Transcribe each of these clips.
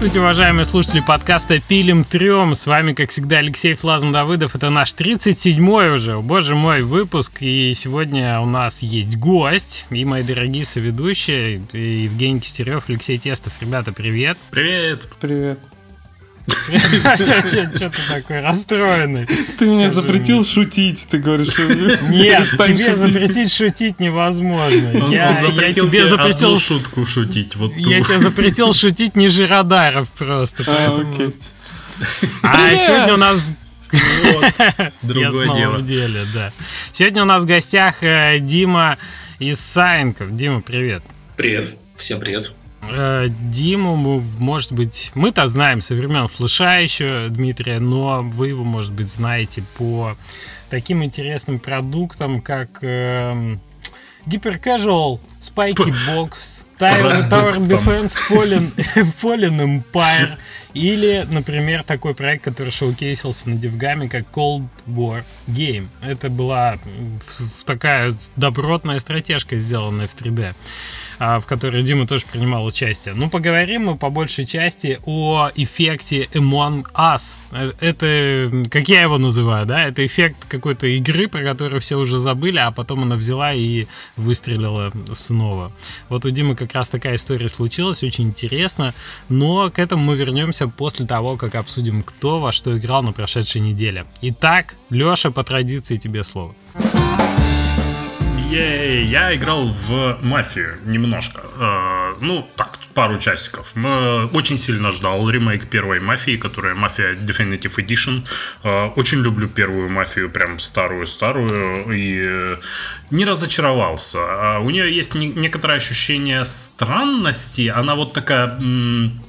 Здравствуйте, уважаемые слушатели подкаста «Пилим трем». С вами, как всегда, Алексей Флазм Давыдов. Это наш 37-й уже, боже мой, выпуск. И сегодня у нас есть гость и мои дорогие соведущие Евгений Кистерев, Алексей Тестов. Ребята, привет. Привет. Привет. Что ты такой расстроенный? Ты мне запретил шутить, ты говоришь. Нет, тебе запретить шутить невозможно. Я тебе запретил шутку шутить. Я тебе запретил шутить ниже радаров просто. А. А сегодня у нас Другое дело. деле, да. Сегодня у нас в гостях э, Дима Исаенков. Дима, привет. Привет. Всем привет. Э, Диму, может быть, мы-то знаем со времен флеша еще Дмитрия, но вы его, может быть, знаете по таким интересным продуктам, как э, Casual, Spiky Box, Tower, Defense, Fallen, Fallen Empire или, например, такой проект, который шоукейсился на Девгаме, как Cold War Game. Это была такая добротная стратежка, сделанная в 3D. А, в которой Дима тоже принимал участие. Ну, поговорим мы по большей части о эффекте Among Us. Э, это, как я его называю, да, это эффект какой-то игры, про которую все уже забыли, а потом она взяла и выстрелила снова. Вот у Димы как раз такая история случилась, очень интересно, но к этому мы вернемся после того, как обсудим, кто во что играл на прошедшей неделе. Итак, Леша, по традиции тебе слово. Ей, я играл в мафию немножко. Э, ну, так, пару часиков. Э, очень сильно ждал ремейк первой мафии, которая мафия Definitive Edition. Э, очень люблю первую мафию, прям старую-старую. И э, не разочаровался. А у нее есть не, некоторое ощущение странности. Она вот такая... М-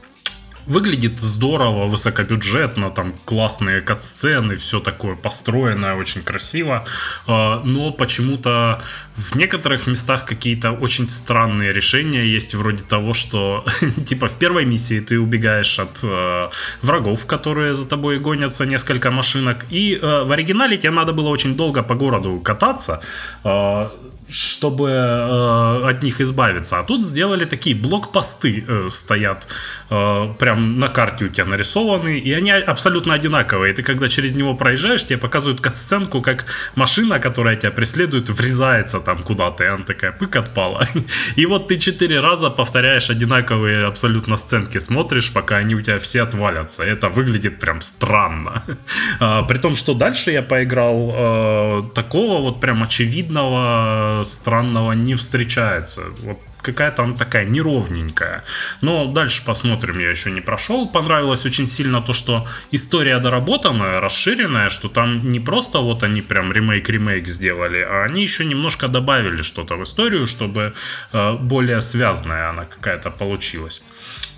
Выглядит здорово, высокобюджетно, там классные катсцены, все такое построенное, очень красиво. Но почему-то в некоторых местах какие-то очень странные решения есть, вроде того, что типа в первой миссии ты убегаешь от э, врагов, которые за тобой гонятся, несколько машинок, и э, в оригинале тебе надо было очень долго по городу кататься, э, чтобы э, от них избавиться. А тут сделали такие блокпосты э, стоят э, прям на карте у тебя нарисованы, и они абсолютно одинаковые. Ты когда через него проезжаешь, тебе показывают катсценку, как машина, которая тебя преследует, врезается там куда-то, и она такая пык отпала. И вот ты четыре раза повторяешь одинаковые абсолютно сценки, смотришь, пока они у тебя все отвалятся. Это выглядит прям странно. А, при том, что дальше я поиграл э, такого вот прям очевидного странного не встречается. Вот какая-то она такая неровненькая. Но дальше посмотрим, я еще не прошел. Понравилось очень сильно то, что история доработанная, расширенная, что там не просто вот они прям ремейк-ремейк сделали, а они еще немножко добавили что-то в историю, чтобы э, более связанная она какая-то получилась.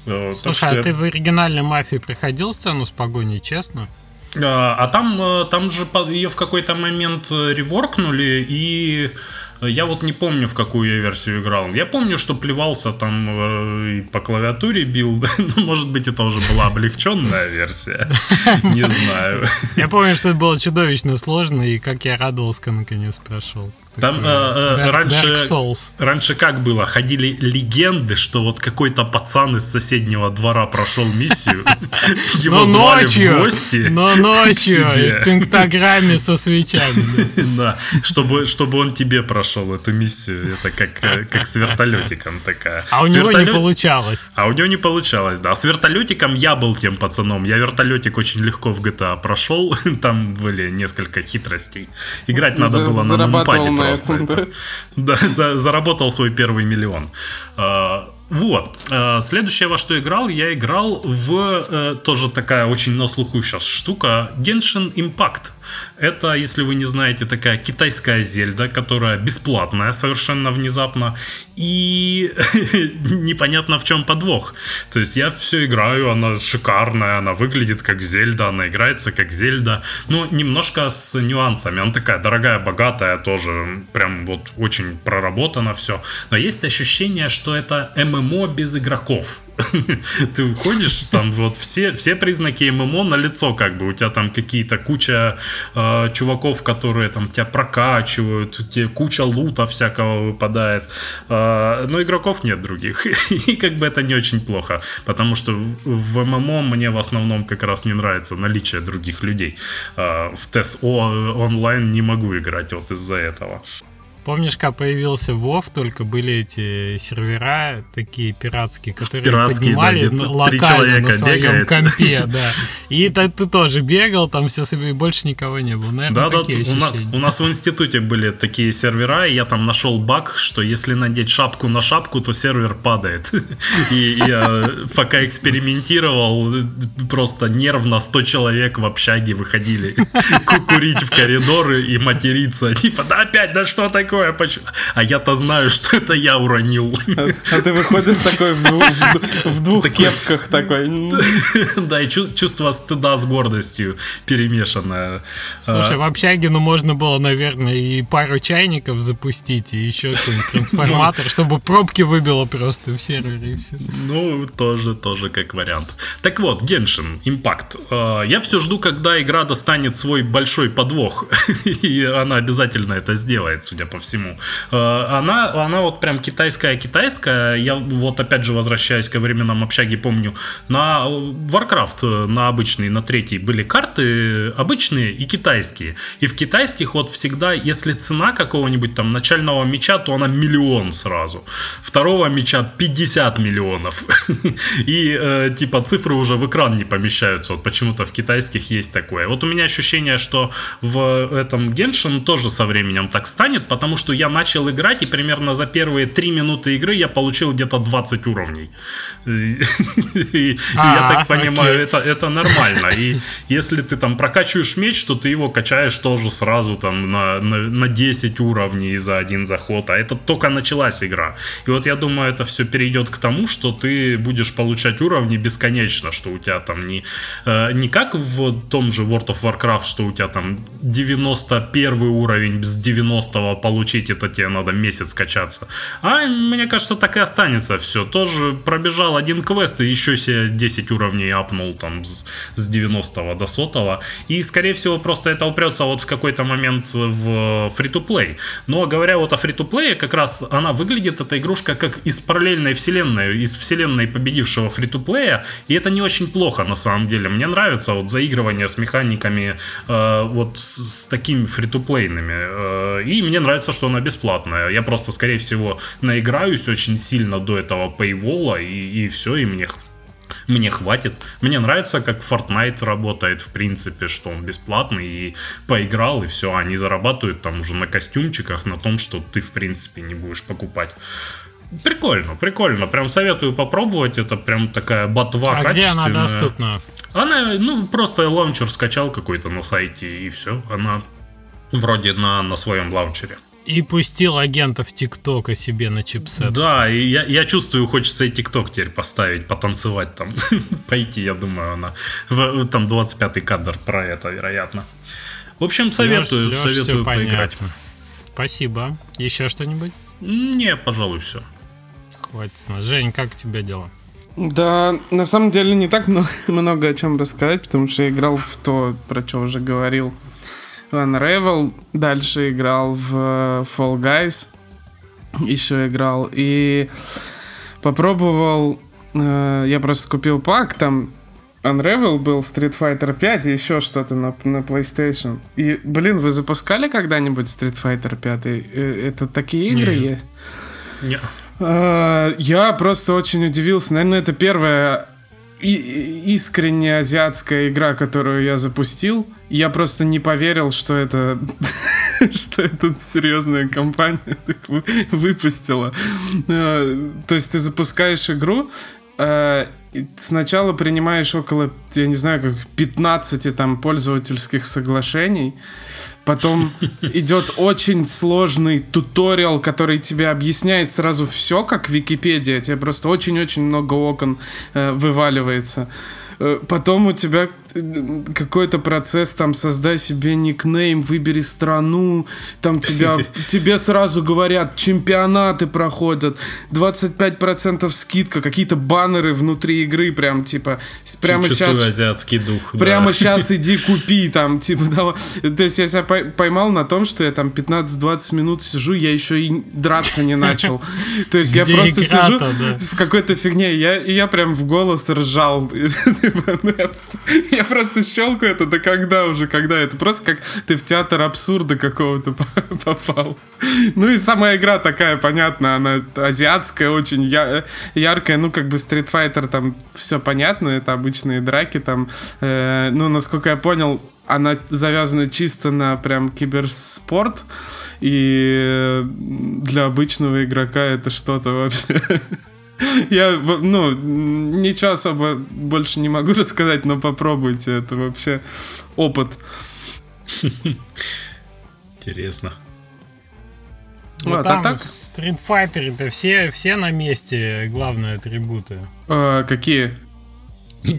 Э, Слушай, а я... ты в оригинальной мафии приходил сцену с погоней, честно? А, а там, э, там же ее в какой-то момент э, реворкнули и я вот не помню, в какую я версию играл. Я помню, что плевался там э, и по клавиатуре бил. Ну, может быть, это уже была облегченная версия. Не знаю. Я помню, что это было чудовищно сложно, и как я радовался, наконец прошел. Там э, э, Dark, раньше, Dark Souls. раньше как было? Ходили легенды, что вот какой-то пацан из соседнего двора прошел миссию. Его но ночью, в гости. Но ночью, в пентаграмме со свечами. Да, чтобы, чтобы он тебе прошел эту миссию. Это как, э, как с вертолетиком такая. А у него не получалось. А у него не получалось, да. С вертолетиком я был тем пацаном. Я вертолетик очень легко в GTA прошел. Там были несколько хитростей. Играть надо было на нумпаде просто. Это, да, за, заработал свой первый миллион. А, вот. А, следующее, во что играл, я играл в э, тоже такая очень на слуху сейчас штука Genshin Impact. Это, если вы не знаете, такая китайская зельда, которая бесплатная совершенно внезапно. И непонятно в чем подвох. То есть я все играю, она шикарная, она выглядит как зельда, она играется как зельда. Но немножко с нюансами. Она такая дорогая, богатая тоже. Прям вот очень проработано все. Но есть ощущение, что это ММО без игроков. Ты выходишь, там вот все, все признаки ММО на лицо, как бы у тебя там какие-то куча э, чуваков, которые там тебя прокачивают, у тебя куча лута всякого выпадает, э, но игроков нет других, и как бы это не очень плохо, потому что в ММО мне в основном как раз не нравится наличие других людей. Э, в ТСО онлайн не могу играть вот из-за этого. Помнишь, как появился Вов, только были эти сервера такие пиратские, которые Пиратские, поднимали да, локально на своем бегает. компе, да. И та- ты тоже бегал, там все и больше никого не было. Наверное, Да, да, такие у, на- ощущения. у нас в институте были такие сервера, и я там нашел баг, что если надеть шапку на шапку, то сервер падает. И я пока экспериментировал, просто нервно 100 человек в общаге выходили ку- курить в коридоры и материться. Типа, да опять, да что такое? Почему?» А я-то знаю, что это я уронил. А ты выходишь такой в, в в двух кепках такой. Да, и чу- чувство стыда с гордостью перемешанное. Слушай, А, в общаге, ну, можно было, наверное, и пару чайников запустить, и еще какой-нибудь трансформатор, чтобы пробки выбило просто в сервере, и все. Ну, тоже, тоже как вариант. Так вот, Genshin Impact. Э, Я все жду, когда игра достанет свой большой подвох. И она обязательно это сделает, судя по всему. Э, Она, она вот прям китайская-китайская. Я вот опять же возвращаюсь ко временам общаги, помню. На Warcraft, э, на обычный, на третий были карты обычные и китайские. И в китайских вот всегда, если цена какого-нибудь там начального меча, то она миллион сразу. Второго меча 50 миллионов. И э, типа цифры уже в экран не помещаются. Вот почему-то в китайских есть такое. Вот у меня ощущение, что в этом Genshin тоже со временем так станет, потому что я начал играть, и примерно за первые 3 минуты игры я получил где-то 20 уровней. И я А, так понимаю, это, нормально. И если ты там прокачиваешь меч, то ты его качаешь тоже сразу там на, на, на 10 уровней за один заход. А это только началась игра. И вот я думаю, это все перейдет к тому, что ты будешь получать уровни бесконечно, что у тебя там не, э, не как в том же World of Warcraft, что у тебя там 91 уровень без 90 получить, это тебе надо месяц качаться. А мне кажется, так и останется все. Тоже пробежал один квест и еще себе 10 уровней апнул там с, с 90 до 100. И, скорее всего, просто это упрется вот в какой-то момент в free-to-play. Но говоря вот о free-to-play, как раз она выглядит, эта игрушка, как из параллельной вселенной, из вселенной победившего free-to-play. И это не очень плохо на самом деле. Мне нравится вот заигрывание с механиками э, вот с такими фри-то-плейными. Э, и мне нравится, что она бесплатная. Я просто, скорее всего, наиграюсь очень сильно до этого пейвола, и, и все, и мне мне хватит. Мне нравится, как Fortnite работает, в принципе, что он бесплатный, и поиграл, и все. Они зарабатывают там уже на костюмчиках, на том, что ты, в принципе, не будешь покупать. Прикольно, прикольно. Прям советую попробовать. Это прям такая ботва А где она качественная. доступна? Она, ну, просто лаунчер скачал какой-то на сайте, и все. Она вроде на, на своем лаунчере. И пустил агентов ТикТока себе на чипсет. Да, и я, я чувствую, хочется и ТикТок теперь поставить, потанцевать там. Пойти, я думаю, она. В- там 25-й кадр про это, вероятно. В общем, советую, Лёш, советую всё поиграть. понятно. Спасибо. Еще что-нибудь? Не, пожалуй, все. Хватит. Жень, как у тебя дела? Да, на самом деле не так много, много о чем рассказать, потому что я играл в то, про что уже говорил. Unravel, дальше играл в э, Fall Guys, еще играл, и попробовал, э, я просто купил пак, там Unravel был, Street Fighter 5 и еще что-то на, на PlayStation. И, блин, вы запускали когда-нибудь Street Fighter 5? Э, Это такие игры Нет. есть? Не. А, Я просто очень удивился. Наверное, это первая и- искренне азиатская игра, которую я запустил. Я просто не поверил, что это что это серьезная компания выпустила. А, То есть ты запускаешь игру, и сначала принимаешь около, я не знаю, как 15 там пользовательских соглашений, Потом идет очень сложный туториал, который тебе объясняет сразу все, как Википедия. Тебе просто очень-очень много окон э, вываливается. Э, потом у тебя какой-то процесс, там, создай себе никнейм, выбери страну, там тебя, тебе сразу говорят, чемпионаты проходят, 25% скидка, какие-то баннеры внутри игры, прям, типа, прямо сейчас... азиатский дух. Прямо да. сейчас иди купи, там, типа, да. То есть я себя поймал на том, что я там 15-20 минут сижу, я еще и драться не начал. То есть я просто сижу в какой-то фигне, я, и я прям в голос ржал. Типа, ну, я просто щелкаю это, да когда уже, когда это? Просто как ты в театр абсурда какого-то попал. Ну и сама игра такая, понятно, она азиатская, очень яркая, ну как бы Street Fighter там все понятно, это обычные драки там, э, ну насколько я понял, она завязана чисто на прям киберспорт, и для обычного игрока это что-то вообще Я, ну, ничего особо больше не могу рассказать, но попробуйте, это вообще опыт. Интересно. Ну, вот, там а так... в Street Fighter это все, все на месте главные атрибуты. А, какие?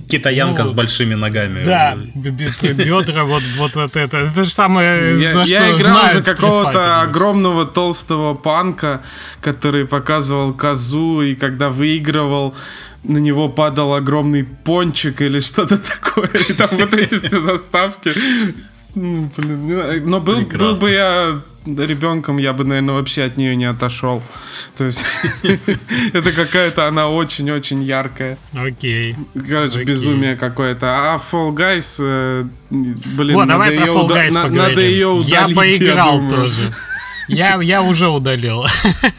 Китаянка ну, с большими ногами. Да, бедра, вот, вот, вот это. Это же самое, я, за я что играл за какого-то огромного толстого панка, который показывал козу, и когда выигрывал, на него падал огромный пончик или что-то такое. И там вот эти все заставки. Блин, но был, был бы я ребенком, я бы, наверное, вообще от нее не отошел. То есть это какая-то она очень-очень яркая. Окей. Короче, безумие какое-то. А Fall Guys, э, блин, надо, ее, надо ее удалить. Я поиграл тоже. Я, я уже удалил.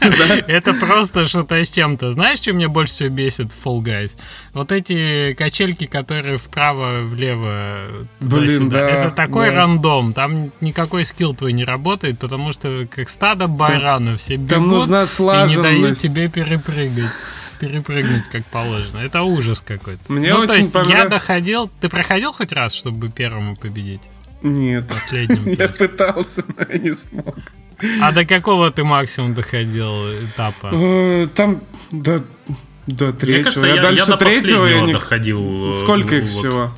Это просто что-то с чем-то. Знаешь, что меня больше всего бесит в Fall Guys? Вот эти качельки, которые вправо-влево Блин, да. Это такой рандом. Там никакой скилл твой не работает, потому что как стадо баранов все бегут Там нужна и не дают тебе перепрыгать перепрыгнуть как положено. Это ужас какой-то. Мне ну, очень то есть понрав... я доходил... Ты проходил хоть раз, чтобы первому победить? Нет. Последним. Я пытался, но я не смог. А до какого ты максимум доходил этапа? Э, там до, до третьего. Кажется, я, я дальше я третьего я не... доходил. Э, Сколько их вот. всего?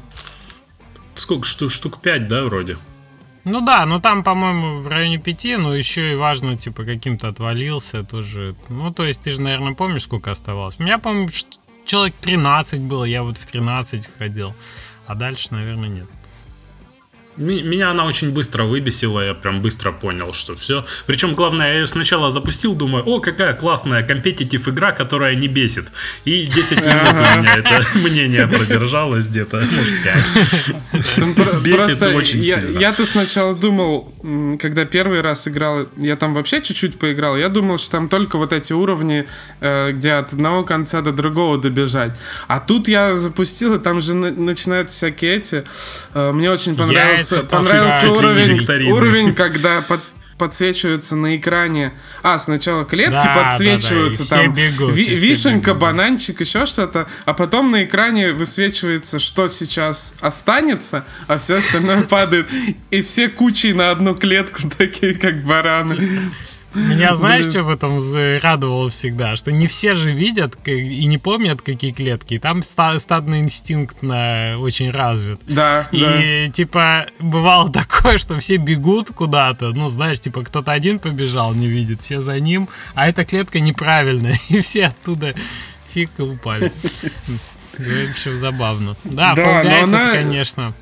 Сколько? Штук, штук пять, да, вроде? Ну да, но там, по-моему, в районе пяти, но еще и важно, типа, каким-то отвалился тоже. Ну, то есть, ты же, наверное, помнишь, сколько оставалось? У меня, по-моему, человек 13 было, я вот в 13 ходил. А дальше, наверное, нет. Меня она очень быстро выбесила, я прям быстро понял, что все. Причем, главное, я ее сначала запустил, думаю, о, какая классная компетитив игра, которая не бесит. И 10 минут у меня это мнение продержалось где-то, может, 5. Бесит очень сильно. Я-то сначала думал, когда первый раз играл, я там вообще чуть-чуть поиграл, я думал, что там только вот эти уровни, э, где от одного конца до другого добежать. А тут я запустил, и там же начинают всякие эти. Э, мне очень понравилось понравился, понравился уровень, уровень, когда под, подсвечиваются на экране. А, сначала клетки да, подсвечиваются, да, да, там бегут, ви- вишенка, бегут. бананчик, еще что-то, а потом на экране высвечивается, что сейчас останется, а все остальное падает. И все кучей на одну клетку, такие как бараны. Меня знаешь, что в этом радовало всегда? Что не все же видят и не помнят, какие клетки. И там стадный инстинкт на очень развит. Да, И, да. типа, бывало такое, что все бегут куда-то. Ну, знаешь, типа, кто-то один побежал, не видит, все за ним. А эта клетка неправильная. И все оттуда фиг и упали. В общем, забавно. Да, да Fall Guys она... это, конечно...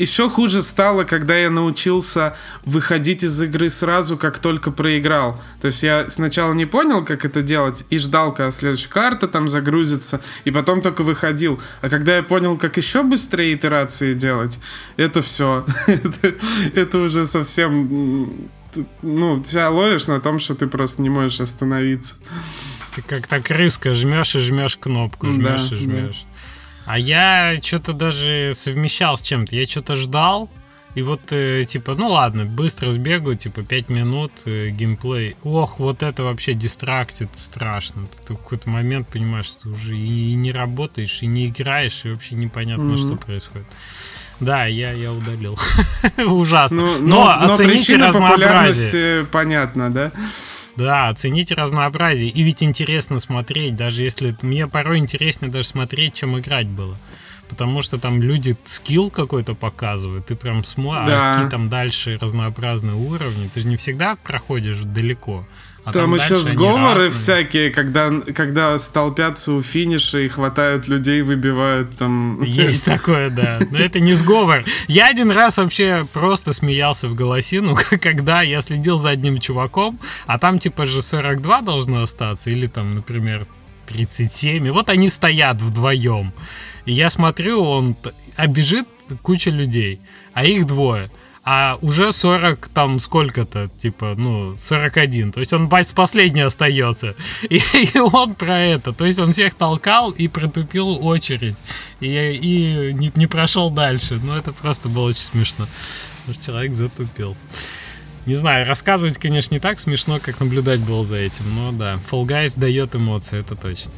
Еще хуже стало, когда я научился выходить из игры сразу, как только проиграл. То есть я сначала не понял, как это делать, и ждал, когда следующая карта там загрузится, и потом только выходил. А когда я понял, как еще быстрее итерации делать, это все. это, уже совсем... Ну, тебя ловишь на том, что ты просто не можешь остановиться. Ты как то крыска, жмешь и жмешь кнопку, жмешь и жмешь. А я что-то даже совмещал с чем-то. Я что-то ждал, и вот, э, типа, ну ладно, быстро сбегаю, типа, 5 минут э, геймплей. Ох, вот это вообще дистрактит страшно. Ты в какой-то момент понимаешь, что ты уже и, и не работаешь, и не играешь, и вообще непонятно, mm-hmm. что происходит. Да, я, я удалил. Ужасно. Ну, но, но, но оцените разнообразие. понятно, да? Да, оцените разнообразие. И ведь интересно смотреть, даже если... Мне порой интереснее даже смотреть, чем играть было. потому что там люди скилл какой-то показывают, ты прям смотришь, Да. а какие там дальше разнообразные уровни, ты же не всегда проходишь далеко. А Там, еще дальше они сговоры всякие, когда, когда столпятся у финиша и хватают людей, выбивают там... Есть такое, да. Но это не сговор. Я один раз вообще просто смеялся в голосину, когда я следил за одним чуваком, а там типа же 42 должно остаться, или там, например, 37. И вот они стоят вдвоем. И я смотрю, он а бежит куча людей, а их двое. А уже 40 там сколько-то, типа, ну, 41. То есть он бать последний остается. И, и он про это. То есть он всех толкал и протупил очередь. И, и не, не прошел дальше. Ну, это просто было очень смешно. Потому что человек затупил. Не знаю, рассказывать, конечно, не так смешно, как наблюдать было за этим. Но да, Fall Guys дает эмоции, это точно.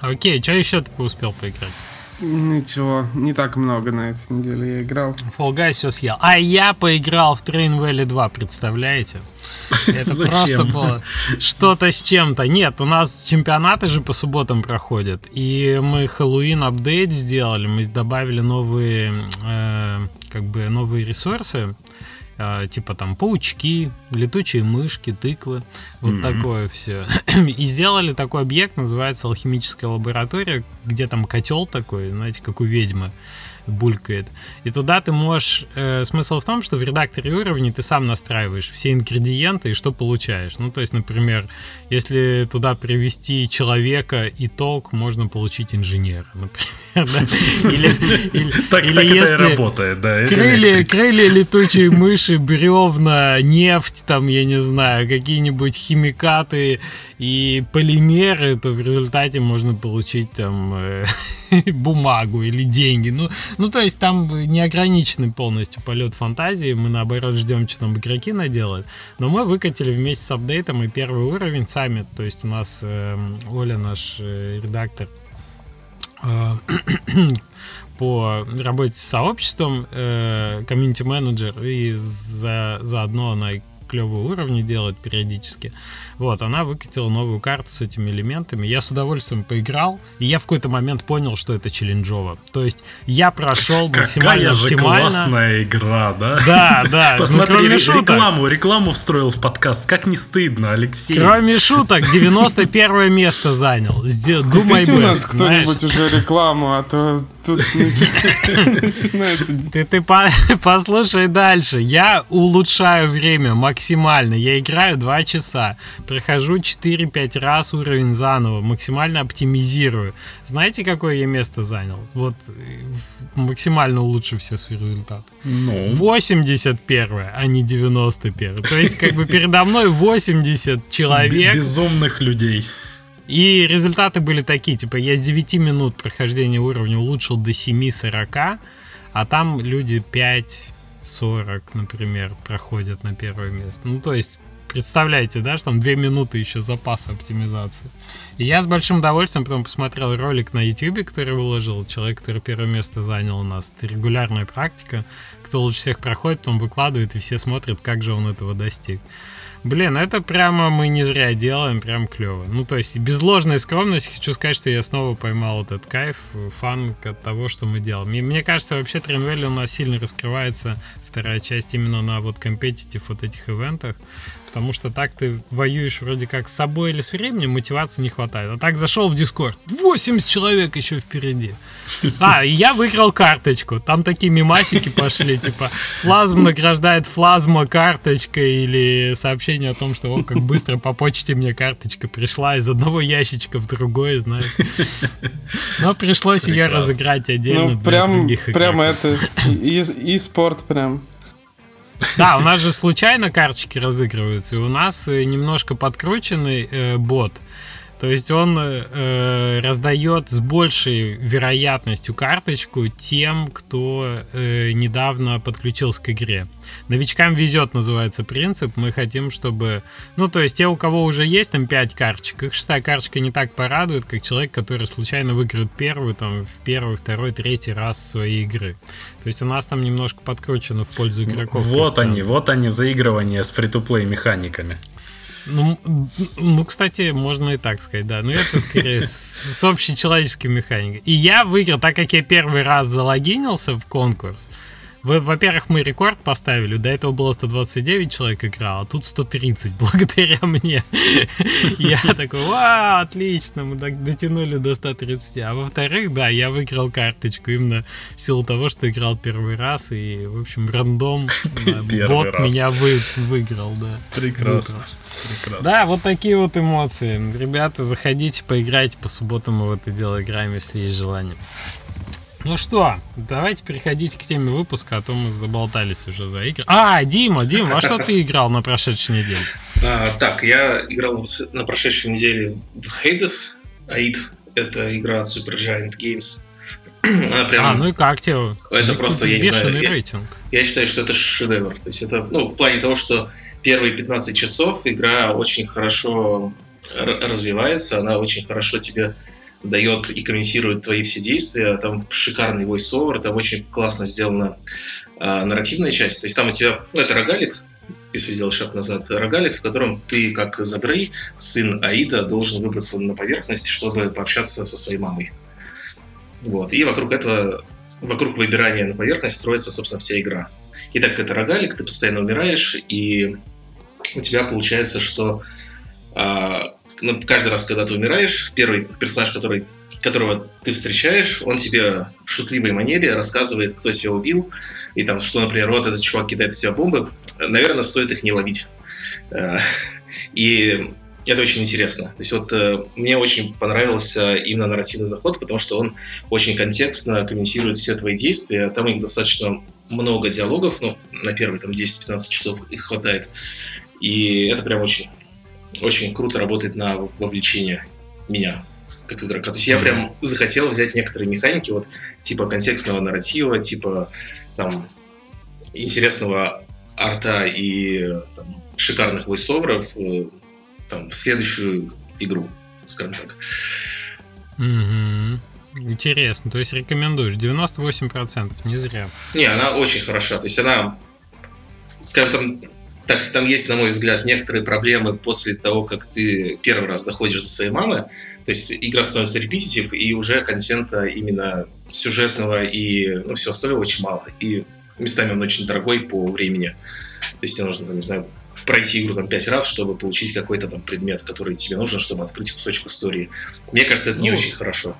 Окей, что еще ты успел поиграть? Ничего, не так много на этой неделе я играл. Fall Guys все съел. А я поиграл в Train Valley 2, представляете? Это просто было что-то с чем-то. Нет, у нас чемпионаты же по субботам проходят. И мы Хэллоуин апдейт сделали. Мы добавили новые, э, как бы, новые ресурсы. Э, типа там паучки, летучие мышки, тыквы. Вот Мгм. такое все. И сделали такой объект, называется алхимическая лаборатория, где там котел такой, знаете, как у ведьмы булькает. И туда ты можешь... э, смысл в том, что в редакторе уровней ты сам настраиваешь все ингредиенты и что получаешь. Ну, то есть, например, если туда привести человека итог, можно получить инженера, например. да. Или, или- Так, или так это и если- работает, да. Крылья, крылья летучей мыши, бревна, нефть, там, я не знаю, какие-нибудь химикаты и полимеры, то в результате можно получить там э, бумагу или деньги. Ну, ну, то есть там неограниченный полностью полет фантазии. Мы, наоборот, ждем, что там игроки наделают. Но мы выкатили вместе с апдейтом и первый уровень сами. То есть у нас эм, Оля, наш э, редактор, э, по работе с сообществом, э, комьюнити-менеджер, и за, заодно она клевые уровни делает периодически. Вот, она выкатила новую карту с этими элементами. Я с удовольствием поиграл, и я в какой-то момент понял, что это челленджово. То есть я прошел максимально Какая же оптимально. классная игра, да? Да, да. Ну, Посмотри, кроме ре- шуток. рекламу, рекламу встроил в подкаст. Как не стыдно, Алексей. Кроме шуток, 91 место занял. Купите у нас кто-нибудь уже рекламу, а то тут нач- начинается... Ты, ты по- послушай дальше. Я улучшаю время максимально. Я играю 2 часа. Прохожу 4-5 раз уровень заново. Максимально оптимизирую. Знаете, какое я место занял? Вот э, максимально улучшив все свои результаты. Ну, 81 а не 91 То есть, как бы передо мной 80 б- человек. безумных людей. И результаты были такие, типа, я с 9 минут прохождения уровня улучшил до 7.40, а там люди 5.40, например, проходят на первое место. Ну, то есть, представляете, да, что там 2 минуты еще запаса оптимизации. И я с большим удовольствием потом посмотрел ролик на YouTube, который выложил человек, который первое место занял у нас. Это регулярная практика. Кто лучше всех проходит, потом выкладывает, и все смотрят, как же он этого достиг. Блин, это прямо мы не зря делаем, прям клево. Ну, то есть, без ложной скромности хочу сказать, что я снова поймал этот кайф, фан от того, что мы делаем. И мне кажется, вообще Тремвелли у нас сильно раскрывается, вторая часть, именно на вот компетитив вот этих ивентах. Потому что так ты воюешь вроде как с собой или с временем, мотивации не хватает. А так зашел в Дискорд, 80 человек еще впереди. А, и я выиграл карточку. Там такие мимасики пошли, типа, флазм награждает флазма карточкой или сообщение о том, что о, как быстро по почте мне карточка пришла из одного ящичка в другой, знаешь. Но пришлось ее Прекрасно. разыграть отдельно Ну, прям, других прям игроков. это, и, и спорт прям. Да, у нас же случайно карточки разыгрываются, и у нас э, немножко подкрученный э, бот. То есть он э, э, раздает с большей вероятностью карточку тем, кто э, недавно подключился к игре. Новичкам везет, называется принцип. Мы хотим, чтобы... Ну, то есть те, у кого уже есть там 5 карточек, их шестая карточка не так порадует, как человек, который случайно выиграет первую, там, в первый, второй, третий раз своей игры. То есть у нас там немножко подкручено в пользу игроков. Вот они, вот они, заигрывания с фри-то-плей механиками. Ну, ну, кстати, можно и так сказать, да. Но это скорее с, с общечеловеческой механикой. И я выиграл, так как я первый раз залогинился в конкурс, во-первых, мы рекорд поставили. До этого было 129 человек играл, а тут 130 благодаря мне. Я такой, вау, отлично, мы дотянули до 130. А во-вторых, да, я выиграл карточку именно в силу того, что играл первый раз. И, в общем, рандом, бот меня выиграл, да. Прекрасно. Прекрасно. Да, вот такие вот эмоции. Ребята, заходите, поиграйте по субботам мы в это дело играем, если есть желание. Ну что, давайте переходить к теме выпуска, а то мы заболтались уже за игры. А, Дима, Дима, а что ты играл на прошедшей неделе? А, так, я играл на прошедшей неделе в Hades. Аид — это игра от Supergiant Games. Она прям... А, ну и как тебе? Это ну, просто, я не знаю... рейтинг. Я, я считаю, что это шедевр. То есть это, ну, в плане того, что первые 15 часов игра очень хорошо развивается, она очень хорошо тебе дает и комментирует твои все действия. Там шикарный voice-over, там очень классно сделана э, нарративная часть. То есть там у тебя, ну, это рогалик, если сделать шаг назад, рогалик, в котором ты, как Забрей, сын Аида, должен выбраться на поверхность, чтобы пообщаться со своей мамой. Вот. И вокруг этого, вокруг выбирания на поверхность строится, собственно, вся игра. И так как это рогалик, ты постоянно умираешь, и у тебя получается, что а, каждый раз, когда ты умираешь, первый персонаж, который, которого ты встречаешь, он тебе в шутливой манере рассказывает, кто тебя убил, и там, что, например, вот этот чувак кидает в тебя бомбы, наверное, стоит их не ловить. Э, и это очень интересно. То есть вот э, мне очень понравился именно нарративный заход, потому что он очень контекстно комментирует все твои действия. Там их достаточно много диалогов, ну, на первые там 10-15 часов их хватает. И это прям очень очень круто работает на вовлечение меня как игрока. То есть я прям захотел взять некоторые механики, вот типа контекстного нарратива, типа там интересного арта и там, шикарных войсоверов э, там, в следующую игру, скажем так. Угу. Интересно, то есть рекомендуешь 98%, не зря. Не, она очень хороша, то есть она, скажем там, так там есть, на мой взгляд, некоторые проблемы после того, как ты первый раз доходишь до своей мамы. То есть игра становится репетитив, и уже контента именно сюжетного и ну, все остальное очень мало. И местами он очень дорогой по времени. То есть тебе нужно, не знаю, пройти игру там пять раз, чтобы получить какой-то там предмет, который тебе нужен, чтобы открыть кусочек истории. Мне кажется, это не ну, очень хорошо.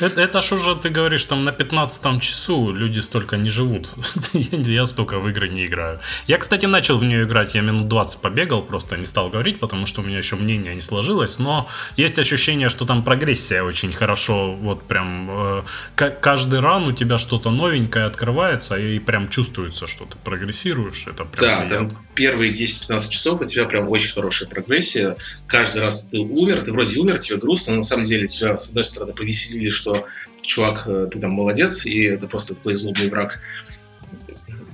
Это, это ж уже, ты говоришь, там на 15 часу люди столько не живут. я столько в игры не играю. Я, кстати, начал в нее играть, я минут 20 побегал, просто не стал говорить, потому что у меня еще мнение не сложилось, но есть ощущение, что там прогрессия очень хорошо, вот прям э, каждый ран у тебя что-то новенькое открывается, и прям чувствуется, что ты прогрессируешь. Это прям да, там первые 10-15 часов у тебя прям очень хорошая прогрессия. Каждый раз ты умер, ты вроде умер, тебе грустно, но на самом деле тебя, с одной стороны, повеселили, что чувак, э, ты там молодец, и это просто такой злобный враг.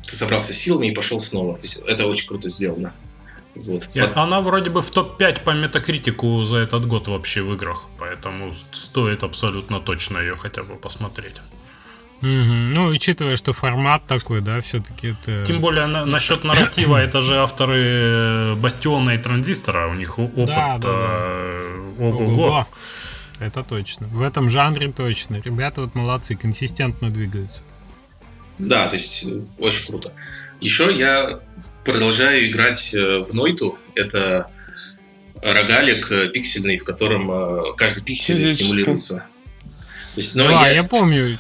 Ты собрался силами и пошел снова. То есть это очень круто сделано. Вот. И Под... Она вроде бы в топ-5 по метакритику за этот год вообще в играх, поэтому стоит абсолютно точно ее хотя бы посмотреть. Угу. Ну, учитывая, что формат такой, да, все-таки это... Тем более на, насчет нарратива, это же авторы э, Бастиона и Транзистора, у них опыт да, да, да. Э, ого-го это точно. В этом жанре точно. Ребята вот молодцы, консистентно двигаются. Да, то есть э, очень круто. Еще я продолжаю играть э, в Нойту. Это рогалик э, пиксельный, в котором каждый пиксель Физически. стимулируется. То есть, ну, да, я... я помню.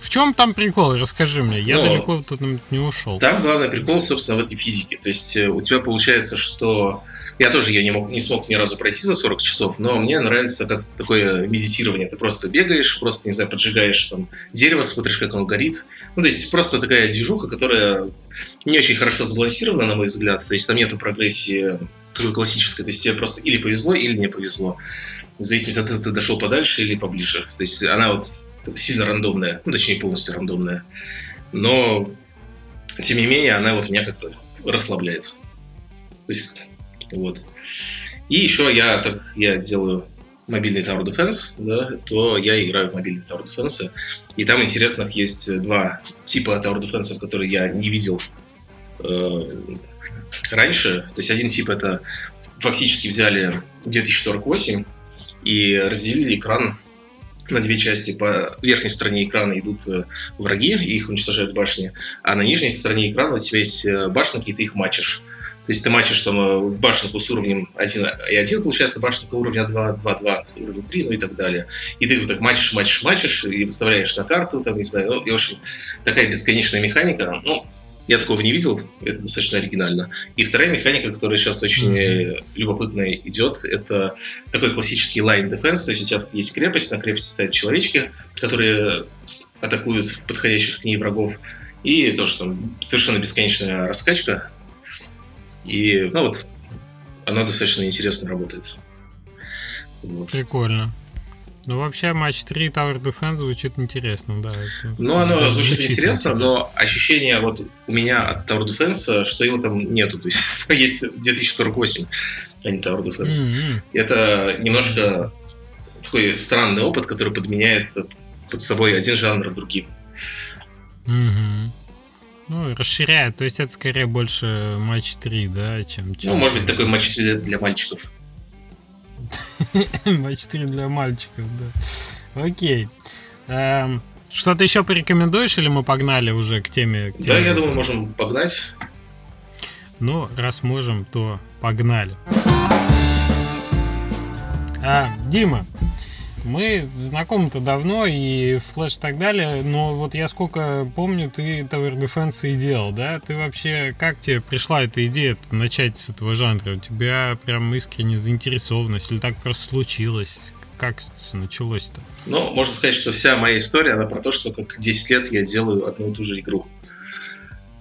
В чем там прикол? Расскажи мне. Я ну, далеко тут не ушел. Там главный прикол, собственно, в этой физике. То есть у тебя получается, что я тоже ее не, мог, не смог ни разу пройти за 40 часов, но мне нравится как такое медитирование. Ты просто бегаешь, просто, не знаю, поджигаешь там дерево, смотришь, как оно горит. Ну, то есть просто такая движуха, которая не очень хорошо сбалансирована, на мой взгляд. То есть там нету прогрессии такой классической. То есть тебе просто или повезло, или не повезло. В зависимости от того, ты дошел подальше или поближе. То есть она вот сильно рандомная, ну, точнее, полностью рандомная. Но, тем не менее, она вот меня как-то расслабляет. То есть вот. И еще я, так я делаю мобильный Tower Defense, да, то я играю в мобильный Tower Defense. И там интересных есть два типа Tower Defense, которые я не видел э, раньше. То есть один тип это фактически взяли 2048 и разделили экран на две части. По верхней стороне экрана идут э, враги, и их уничтожают башни, а на нижней стороне экрана у тебя есть э, башенки, и ты их матчишь. То есть ты матчишь там э, башенку с уровнем 1 и 1, получается, башенка уровня 2, 2, 2, с уровня 3, ну и так далее. И ты их так матчишь, матчишь, матчишь, и выставляешь на карту, там, не знаю, ну, и, в общем, такая бесконечная механика. Ну, я такого не видел, это достаточно оригинально. И вторая механика, которая сейчас очень mm-hmm. любопытно идет, это такой классический line defense, то есть сейчас есть крепость, на крепости стоят человечки, которые атакуют подходящих к ней врагов, и тоже там совершенно бесконечная раскачка, и, ну вот, она достаточно интересно работает. Вот. Прикольно. Ну, вообще, матч 3 Tower Defense звучит интересно, да. Ну, оно звучит, звучит интересно, но ощущение вот у меня от Tower Defense, что его там нету. То есть есть 2048, а не Tower Defense. Mm-hmm. Это немножко такой странный опыт, который подменяет под собой один жанр другим. Mm-hmm. Ну, расширяет. То есть это скорее больше матч 3, да, чем... чем... Ну, может быть, такой матч 3 для мальчиков. Матч 3 для мальчиков, да. Окей. Эм, что-то еще порекомендуешь или мы погнали уже к теме? К теме да, я думаю, можем погнать. Ну, раз можем, то погнали. А, Дима, мы знакомы-то давно, и флеш и так далее, но вот я сколько помню, ты Tower Defense и делал, да? Ты вообще, как тебе пришла эта идея начать с этого жанра? У тебя прям искренне заинтересованность или так просто случилось? Как началось-то? Ну, можно сказать, что вся моя история, она про то, что как 10 лет я делаю одну и ту же игру.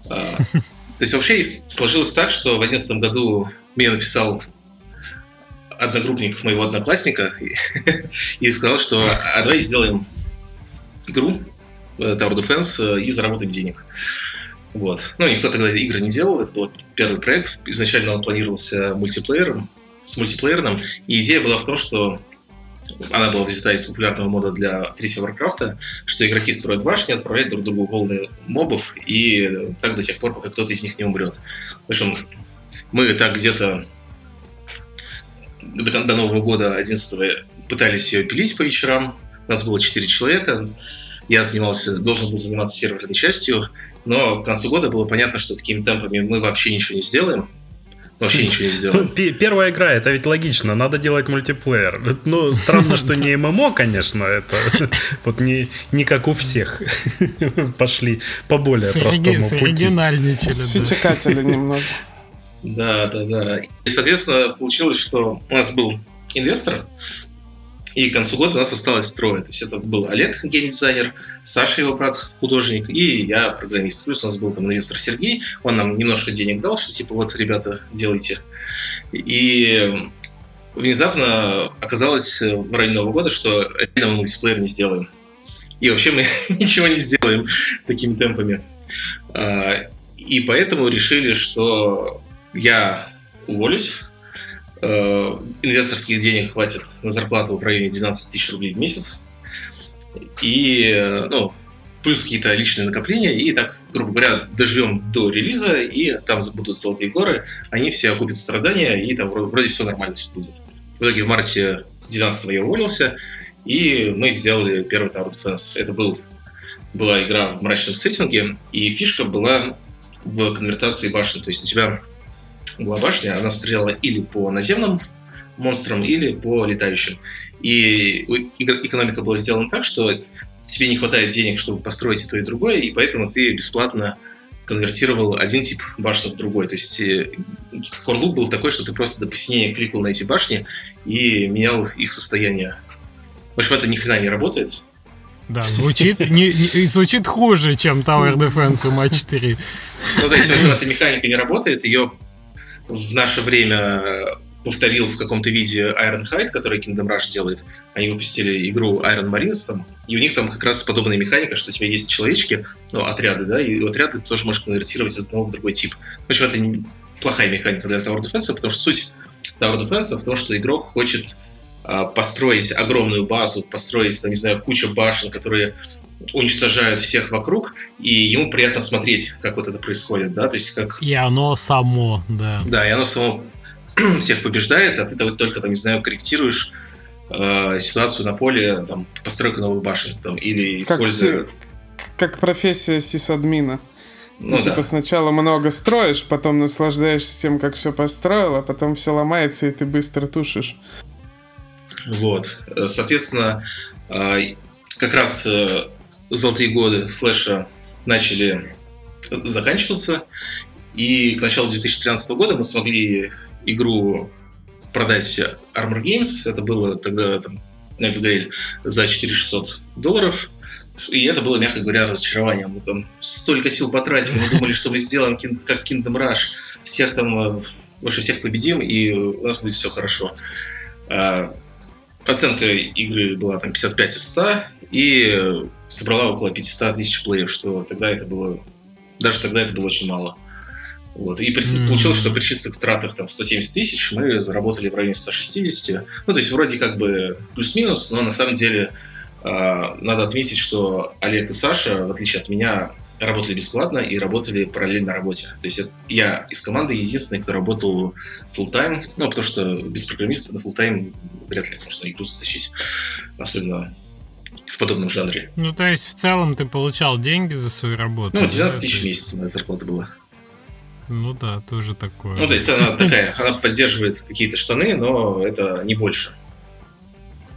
А, то есть вообще сложилось так, что в 2011 году мне написал одногруппник моего одноклассника и сказал, что а давай сделаем игру э, Tower Defense э, и заработать денег. Вот. Ну, никто тогда игры не делал, это был первый проект. Изначально он планировался мультиплеером, с мультиплеерным, и идея была в том, что она была взята из популярного мода для третьего Варкрафта, что игроки строят башни, отправляют друг другу волны мобов, и так до тех пор, пока кто-то из них не умрет. В общем, мы так где-то до, до Нового года 11 пытались ее пилить по вечерам. У нас было 4 человека. Я занимался, должен был заниматься серверной частью, но к концу года было понятно, что такими темпами мы вообще ничего не сделаем. Вообще ничего не сделаем. Ну, первая игра, это ведь логично, надо делать мультиплеер. Ну, странно, что не ММО, конечно, это вот не, не как у всех. Пошли по более простому пути. Оригинальничали. Фичекатели немного. Да, да, да. И, соответственно, получилось, что у нас был инвестор, и к концу года у нас осталось трое. То есть это был Олег, геймдизайнер, Саша, его брат, художник, и я программист. Плюс у нас был там инвестор Сергей, он нам немножко денег дал, что типа вот, ребята, делайте. И внезапно оказалось в районе Нового года, что реально мы мультиплеер не сделаем. И вообще мы ничего не сделаем такими темпами. А, и поэтому решили, что я уволюсь, э, инвесторских денег хватит на зарплату в районе 12 тысяч рублей в месяц, и, э, ну, плюс какие-то личные накопления, и так, грубо говоря, доживем до релиза, и там будут золотые горы, они все окупят страдания, и там вроде, все нормально все будет. В итоге в марте 19 я уволился, и мы сделали первый Tower Defense. Это был, была игра в мрачном сеттинге, и фишка была в конвертации башен. То есть у тебя была башня, она стреляла или по наземным монстрам, или по летающим. И экономика была сделана так, что тебе не хватает денег, чтобы построить и то, и другое, и поэтому ты бесплатно конвертировал один тип башни в другой. То есть корлук э, был такой, что ты просто до посинения кликал на эти башни и менял их состояние. В общем, это ни хрена не работает. Да, звучит, не, не, звучит хуже, чем Tower Defense у Match 4. Ну, то есть, эта механика не работает, ее в наше время повторил в каком-то виде Ironhide, который Kingdom Rush делает. Они выпустили игру Iron Marines, и у них там как раз подобная механика, что у тебя есть человечки, ну, отряды, да, и отряды тоже можешь конвертировать из одного в другой тип. В общем, это не плохая механика для Tower Defense, потому что суть Tower Defense в том, что игрок хочет а, построить огромную базу, построить, там, не знаю, кучу башен, которые уничтожают всех вокруг, и ему приятно смотреть, как вот это происходит, да, то есть как... И оно само, да. Да, и оно само всех побеждает, а ты только, там, не знаю, корректируешь э, ситуацию на поле, там, постройка новых башен, там, или используя... Как, как профессия сисадмина. Ну, ты да. типа сначала много строишь, потом наслаждаешься тем, как все построил, а потом все ломается, и ты быстро тушишь. Вот. Соответственно, а, как раз э, золотые годы флеша начали заканчиваться, и к началу 2013 года мы смогли игру продать Armor Games. Это было тогда там, говорили, за 4600 долларов. И это было, мягко говоря, разочарованием. Мы там столько сил потратили, мы думали, что мы сделаем как Kingdom Rush, всех там, вообще всех победим, и у нас будет все хорошо. Оценка игры была там 55 из 100, и собрала около 500 тысяч плеев, что тогда это было, даже тогда это было очень мало. Вот. И mm-hmm. получилось, что при чистых тратах там 170 тысяч мы заработали в районе 160. Ну, то есть вроде как бы плюс-минус, но на самом деле а, надо отметить, что Олег и Саша, в отличие от меня, работали бесплатно и работали параллельно работе. То есть я из команды единственный, кто работал full time ну, потому что без программиста на full time вряд ли можно игру затащить, особенно в подобном жанре. Ну, то есть в целом ты получал деньги за свою работу? Ну, 12 тысяч в месяц моя зарплата была. Ну да, тоже такое. Ну, то есть она такая, она поддерживает какие-то штаны, но это не больше.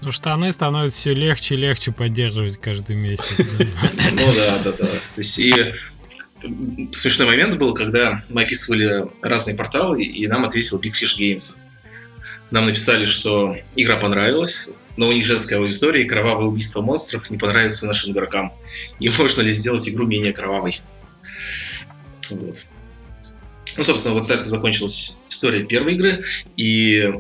Ну, штаны становятся все легче и легче поддерживать каждый месяц. Ну да, да, да. То есть и смешной момент был, когда мы описывали разные порталы, и нам ответил Big Fish Games. Нам написали, что игра понравилась, но у них женская аудитория, и кровавое убийство монстров не понравится нашим игрокам. И можно ли сделать игру менее кровавой? Вот. Ну, собственно, вот так закончилась история первой игры, и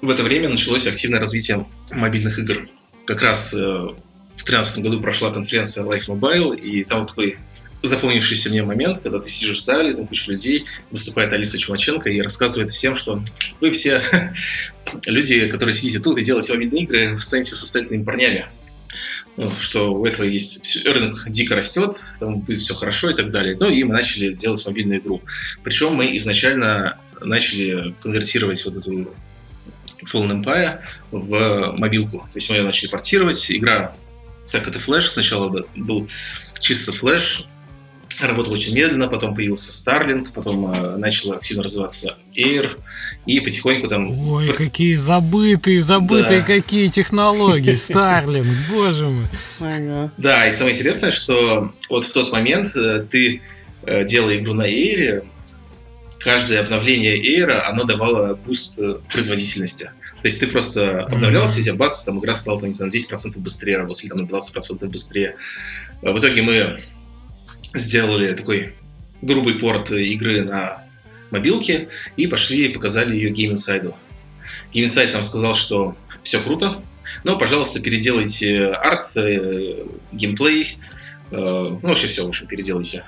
в это время началось активное развитие мобильных игр. Как раз э, в 2013 году прошла конференция Life Mobile, и там такой запомнившийся мне момент, когда ты сидишь в зале, там куча людей, выступает Алиса Чумаченко и рассказывает всем, что вы все люди, которые сидите тут и делаете мобильные игры, станете состоятельными парнями. Ну, что у этого есть рынок дико растет, там будет все хорошо и так далее. Ну и мы начали делать мобильную игру. Причем мы изначально начали конвертировать вот эту Fallen Empire в мобилку. То есть мы ее начали портировать. Игра, так это флеш, сначала был чисто флеш, работал очень медленно, потом появился Starlink, потом э, начал активно развиваться Air, и потихоньку там... Ой, какие забытые, забытые да. какие технологии, Starlink, боже мой. Ага. Да, и самое интересное, что вот в тот момент э, ты, э, делая игру на Air, каждое обновление Air, оно давало буст э, производительности. То есть ты просто обновлялся, mm-hmm. тебя бац, там игра стала, не знаю, на 10% быстрее работать, или там на 20% быстрее. В итоге мы сделали такой грубый порт игры на мобилке и пошли и показали ее Game Insight. Game Insight нам сказал, что все круто, но, пожалуйста, переделайте арт, э, геймплей, э, ну, вообще все, в общем, переделайте.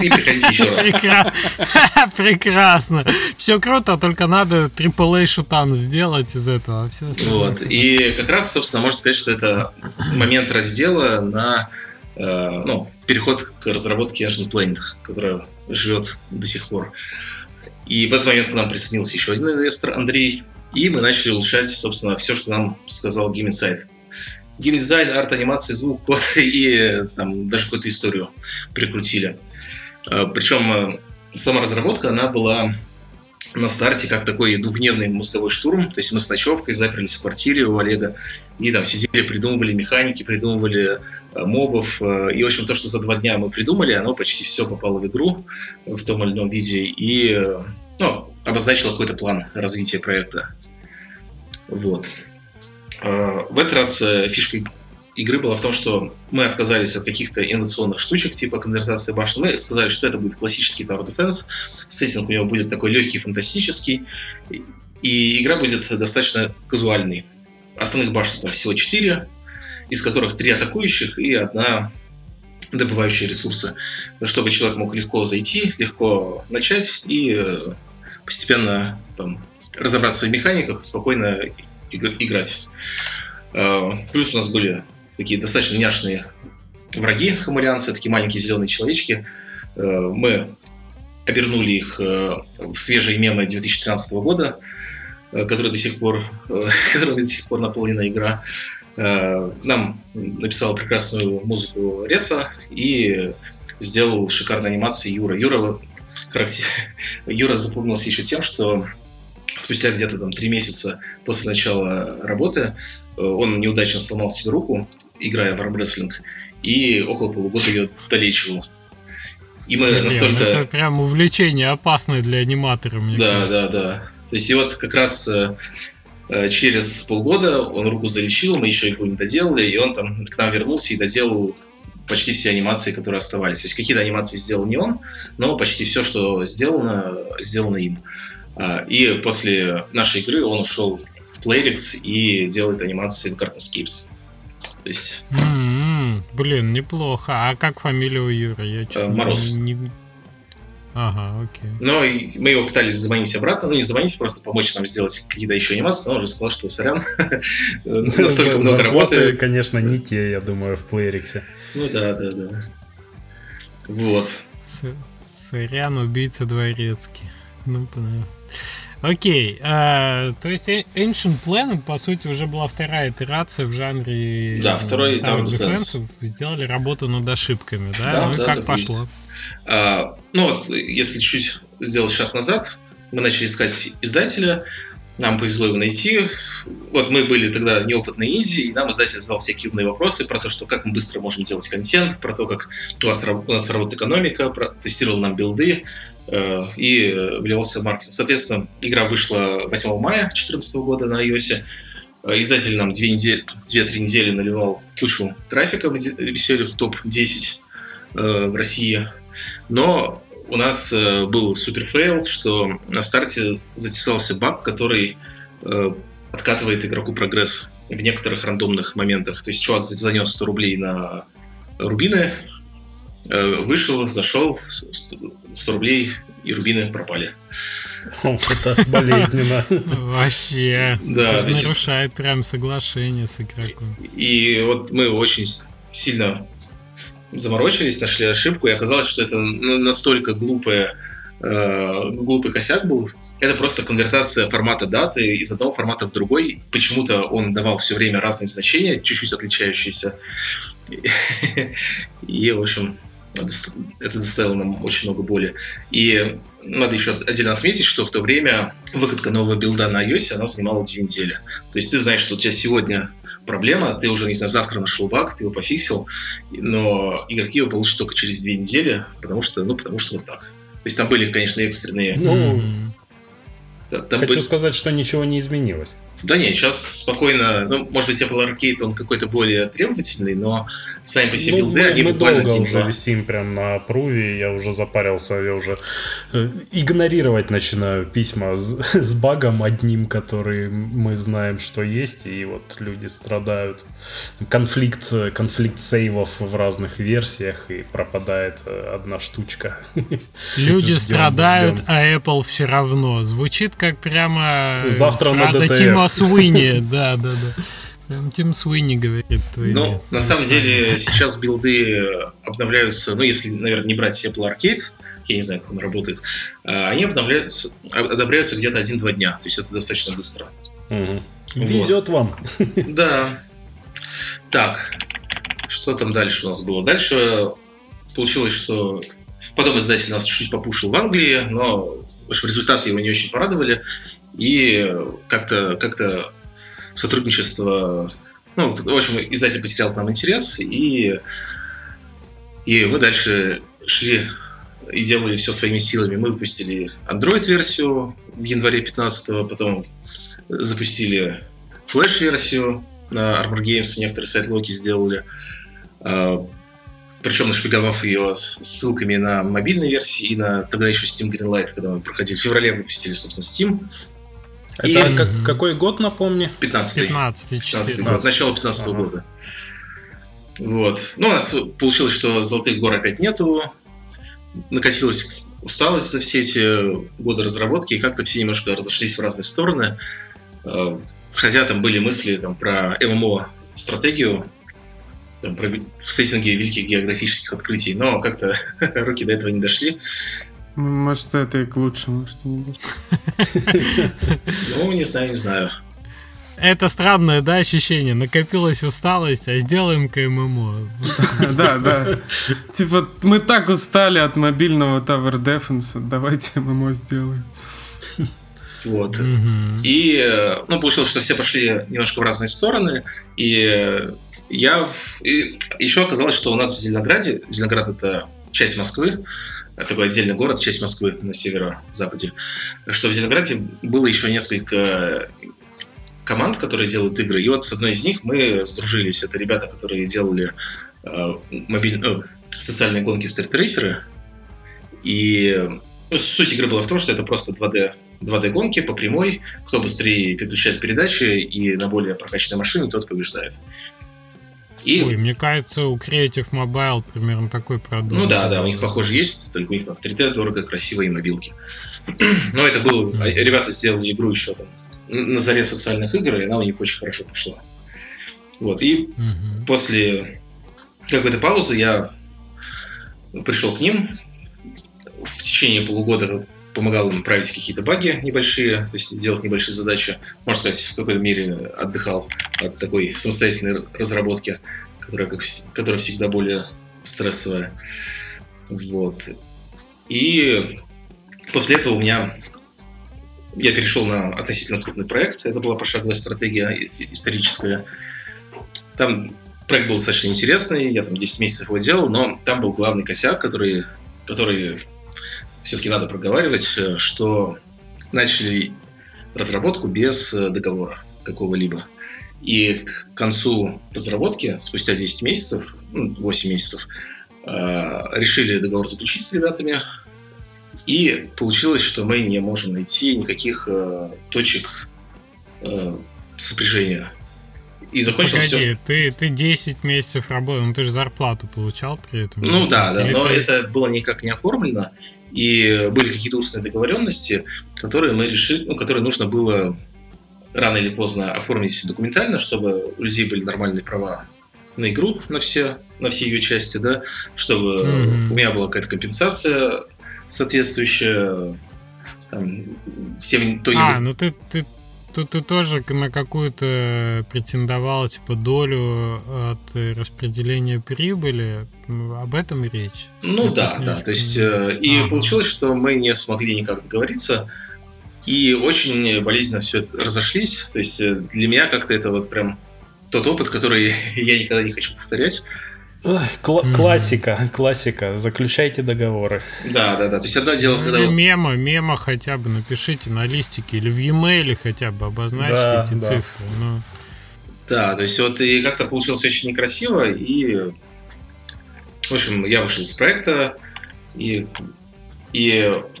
И еще раз. Прекрасно. Все круто, только надо AAA шутан сделать из этого. А все вот. И как раз, собственно, можно сказать, что это момент раздела на э, ну, переход к разработке Ancient Planet, которая живет до сих пор. И в этот момент к нам присоединился еще один инвестор, Андрей, и мы начали улучшать, собственно, все, что нам сказал Game Insight. Геймдизайн, арт-анимация, звук, и там, даже какую-то историю прикрутили. Э, Причем э, сама разработка, она была на старте как такой двухдневный мозговой штурм. То есть мы с ночевкой заперлись в квартире у Олега и там сидели, придумывали механики, придумывали э, мобов. И, в общем, то, что за два дня мы придумали, оно почти все попало в игру в том или ином виде и ну, обозначило какой-то план развития проекта. Вот. В этот раз фишкой игры была в том, что мы отказались от каких-то инновационных штучек, типа конвертации башен. Мы сказали, что это будет классический Tower Defense. Сеттинг у него будет такой легкий, фантастический. И игра будет достаточно казуальной. Основных башен там всего 4, из которых 3 атакующих и одна добывающая ресурсы, чтобы человек мог легко зайти, легко начать и э, постепенно там, разобраться в механиках, спокойно играть. Э, плюс у нас были такие достаточно няшные враги хамурианцы, такие маленькие зеленые человечки. Э, мы обернули их в свежие мемы 2013 года, который до сих пор, который до сих пор наполнена игра. Нам написал прекрасную музыку Реса и сделал шикарную анимацию Юра. Юра, Юра запомнился еще тем, что спустя где-то там три месяца после начала работы э, он неудачно сломал себе руку, играя в армрестлинг, и около полугода ее долечивал. И мы Блин, настолько... Это прям увлечение опасное для аниматора, мне Да, кажется. да, да. То есть и вот как раз э, э, через полгода он руку залечил, мы еще иглу не доделали, и он там к нам вернулся и доделал почти все анимации, которые оставались. То есть какие-то анимации сделал не он, но почти все, что сделано, сделано им. А, и после нашей игры он ушел в Playrix и делает анимации в Gardenscapes. То есть... Mm-hmm. Блин, неплохо. А как фамилия у Юры? Я uh, Мороз. Не... Ага, окей. Но мы его пытались звонить обратно, ну не звонить, просто помочь нам сделать какие-то еще анимации, но он уже сказал, что сорян, настолько много работы. конечно, не те, я думаю, в Playrix. Ну да, да, да. Вот. Сорян, убийца дворецкий. Ну, понятно. Окей, а, то есть Ancient Planet, по сути, уже была вторая итерация в жанре да, второй Tower Defense. Сделали работу над ошибками, да? да ну да, и как да, пошло? А, ну вот, если чуть сделать шаг назад, мы начали искать издателя, нам повезло его найти. Вот мы были тогда неопытные инди, и нам издатель задал всякие умные вопросы про то, что как мы быстро можем делать контент, про то, как у нас, у нас работает экономика, про, тестировал нам билды, Э, и вливался в маркетинг. Соответственно, игра вышла 8 мая 2014 года на iOS. Э, издатель нам 2-3 недели, недели наливал кучу трафика, мы висели в топ-10 э, в России. Но у нас был супер фейл, что на старте затесался баг, который откатывает игроку прогресс в некоторых рандомных моментах. То есть чувак занес 100 рублей на рубины, Э, вышел, зашел, 100 рублей и рубины пропали. Это болезненно. Вообще. Да. нарушает прям соглашение с игроком. И вот мы очень сильно заморочились, нашли ошибку, и оказалось, что это ну, настолько глупая э, глупый косяк был. Это просто конвертация формата даты из одного формата в другой. Почему-то он давал все время разные значения, чуть-чуть отличающиеся. И, в общем, это доставило нам очень много боли. И надо еще отдельно отметить, что в то время выкатка нового билда на iOS, она занимала две недели. То есть ты знаешь, что у тебя сегодня проблема, ты уже, не знаю, завтра нашел баг, ты его пофиксил, но игроки его получат только через две недели, потому что, ну, потому что вот так. То есть там были, конечно, экстренные... Ну, там Хочу были... сказать, что ничего не изменилось. Да нет, сейчас спокойно, ну, может быть, Apple Arcade, он какой-то более требовательный, но сами по себе ну, билды, мы, они мы буквально долго уже висим прям на пруве, я уже запарился, я уже э, игнорировать начинаю письма с, с багом одним, который мы знаем, что есть, и вот люди страдают. Конфликт, конфликт сейвов в разных версиях, и пропадает э, одна штучка. Люди ждем, страдают, ждем. а Apple все равно. Звучит как прямо Завтра фраза на Тима Суини, да, да, да. Прям Тим Суини говорит. Ну, на самом деле, сейчас билды обновляются, ну, если, наверное, не брать Apple Arcade, я не знаю, как он работает, а, они обновляются, одобряются где-то 1-2 дня, то есть это достаточно быстро. Угу. Везет вам. Да. Так, что там дальше у нас было? Дальше получилось, что потом издатель нас чуть-чуть попушил в Англии, но в общем, результаты его не очень порадовали. И как-то как сотрудничество... Ну, в общем, издатель потерял к нам интерес, и, и мы дальше шли и делали все своими силами. Мы выпустили Android-версию в январе 15 потом запустили флеш-версию на Armor Games, некоторые сайт-локи сделали. Причем нашпиговав ее ссылками на мобильные версии и на тогда еще Steam Greenlight, когда мы проходили. В феврале выпустили, собственно, Steam. Это и... как, какой год, напомни? 15 15 15 год, начало 15 ага. года. Вот. Ну, у нас получилось, что золотых гор опять нету. Накатилась усталость за все эти годы разработки, и как-то все немножко разошлись в разные стороны. Э, хотя там были мысли там, про ММО-стратегию, там, в сеттинге великих географических открытий, но как-то руки до этого не дошли. Может, это и к лучшему что-нибудь. Ну, не знаю, не знаю. Это странное, да, ощущение. Накопилась усталость, а сделаем КММО. Да, да. Типа, мы так устали от мобильного Tower Defense, давайте ММО сделаем. Вот. И, э, ну, получилось, что все пошли немножко в разные стороны, и я... И еще оказалось, что у нас в Зеленограде, Зеленоград — это часть Москвы, такой отдельный город, часть Москвы на северо-западе, что в Зеленограде было еще несколько команд, которые делают игры. И вот с одной из них мы сдружились. Это ребята, которые делали э, мобиль... э, социальные гонки Racer. И ну, суть игры была в том, что это просто 2D 2D-гонки по прямой, кто быстрее переключает передачи, и на более прокачанной машине тот побеждает. И... Ой, мне кажется, у Creative Mobile примерно такой продукт. Ну да, да, у них похоже есть, только у них там в 3D дорого, красиво и мобилки. Но это был... Mm. Ребята сделали игру еще там на заре социальных игр, и она у них очень хорошо пошла. Вот, и mm-hmm. после какой-то паузы я пришел к ним, в течение полугода помогал им править какие-то баги небольшие, то есть делать небольшие задачи. Можно сказать, в какой-то мере отдыхал от такой самостоятельной разработки, которая, как, которая всегда более стрессовая. Вот. И после этого у меня я перешел на относительно крупный проект. Это была пошаговая стратегия историческая. Там проект был достаточно интересный, я там 10 месяцев его делал, но там был главный косяк, который, который все-таки надо проговаривать, э, что начали разработку без э, договора какого-либо. И к концу разработки, спустя 10 месяцев, 8 ну, месяцев, э, решили договор заключить с ребятами, и получилось, что мы не можем найти никаких точек сопряжения. И закончилось Погоди, все. Ты, ты 10 месяцев работал, ну ты же зарплату получал при этом. Ну да, да, но ты... это было никак не оформлено, и были какие-то устные договоренности, которые мы решили, ну, которые нужно было рано или поздно оформить документально, чтобы у людей были нормальные права на игру, на все, на все ее части, да, чтобы mm-hmm. у меня была какая-то компенсация соответствующая там, всем то А, ну ты, ты, тут ты тоже на какую-то претендовал, типа, долю от распределения прибыли. Об этом и речь. Ну Я да, да. То есть, э, и ага. получилось, что мы не смогли никак договориться. И очень болезненно все разошлись. То есть э, для меня как-то это вот прям тот опыт, который я никогда не хочу повторять. Ой, кла- mm. Классика, классика. Заключайте договоры. Да, да, да. То есть одно дело, когда... Мема, мема хотя бы напишите на листике или в e-mail хотя бы обозначьте да, эти да. цифры. Ну. Да, то есть вот и как-то получилось очень некрасиво, и в общем, я вышел из проекта и, и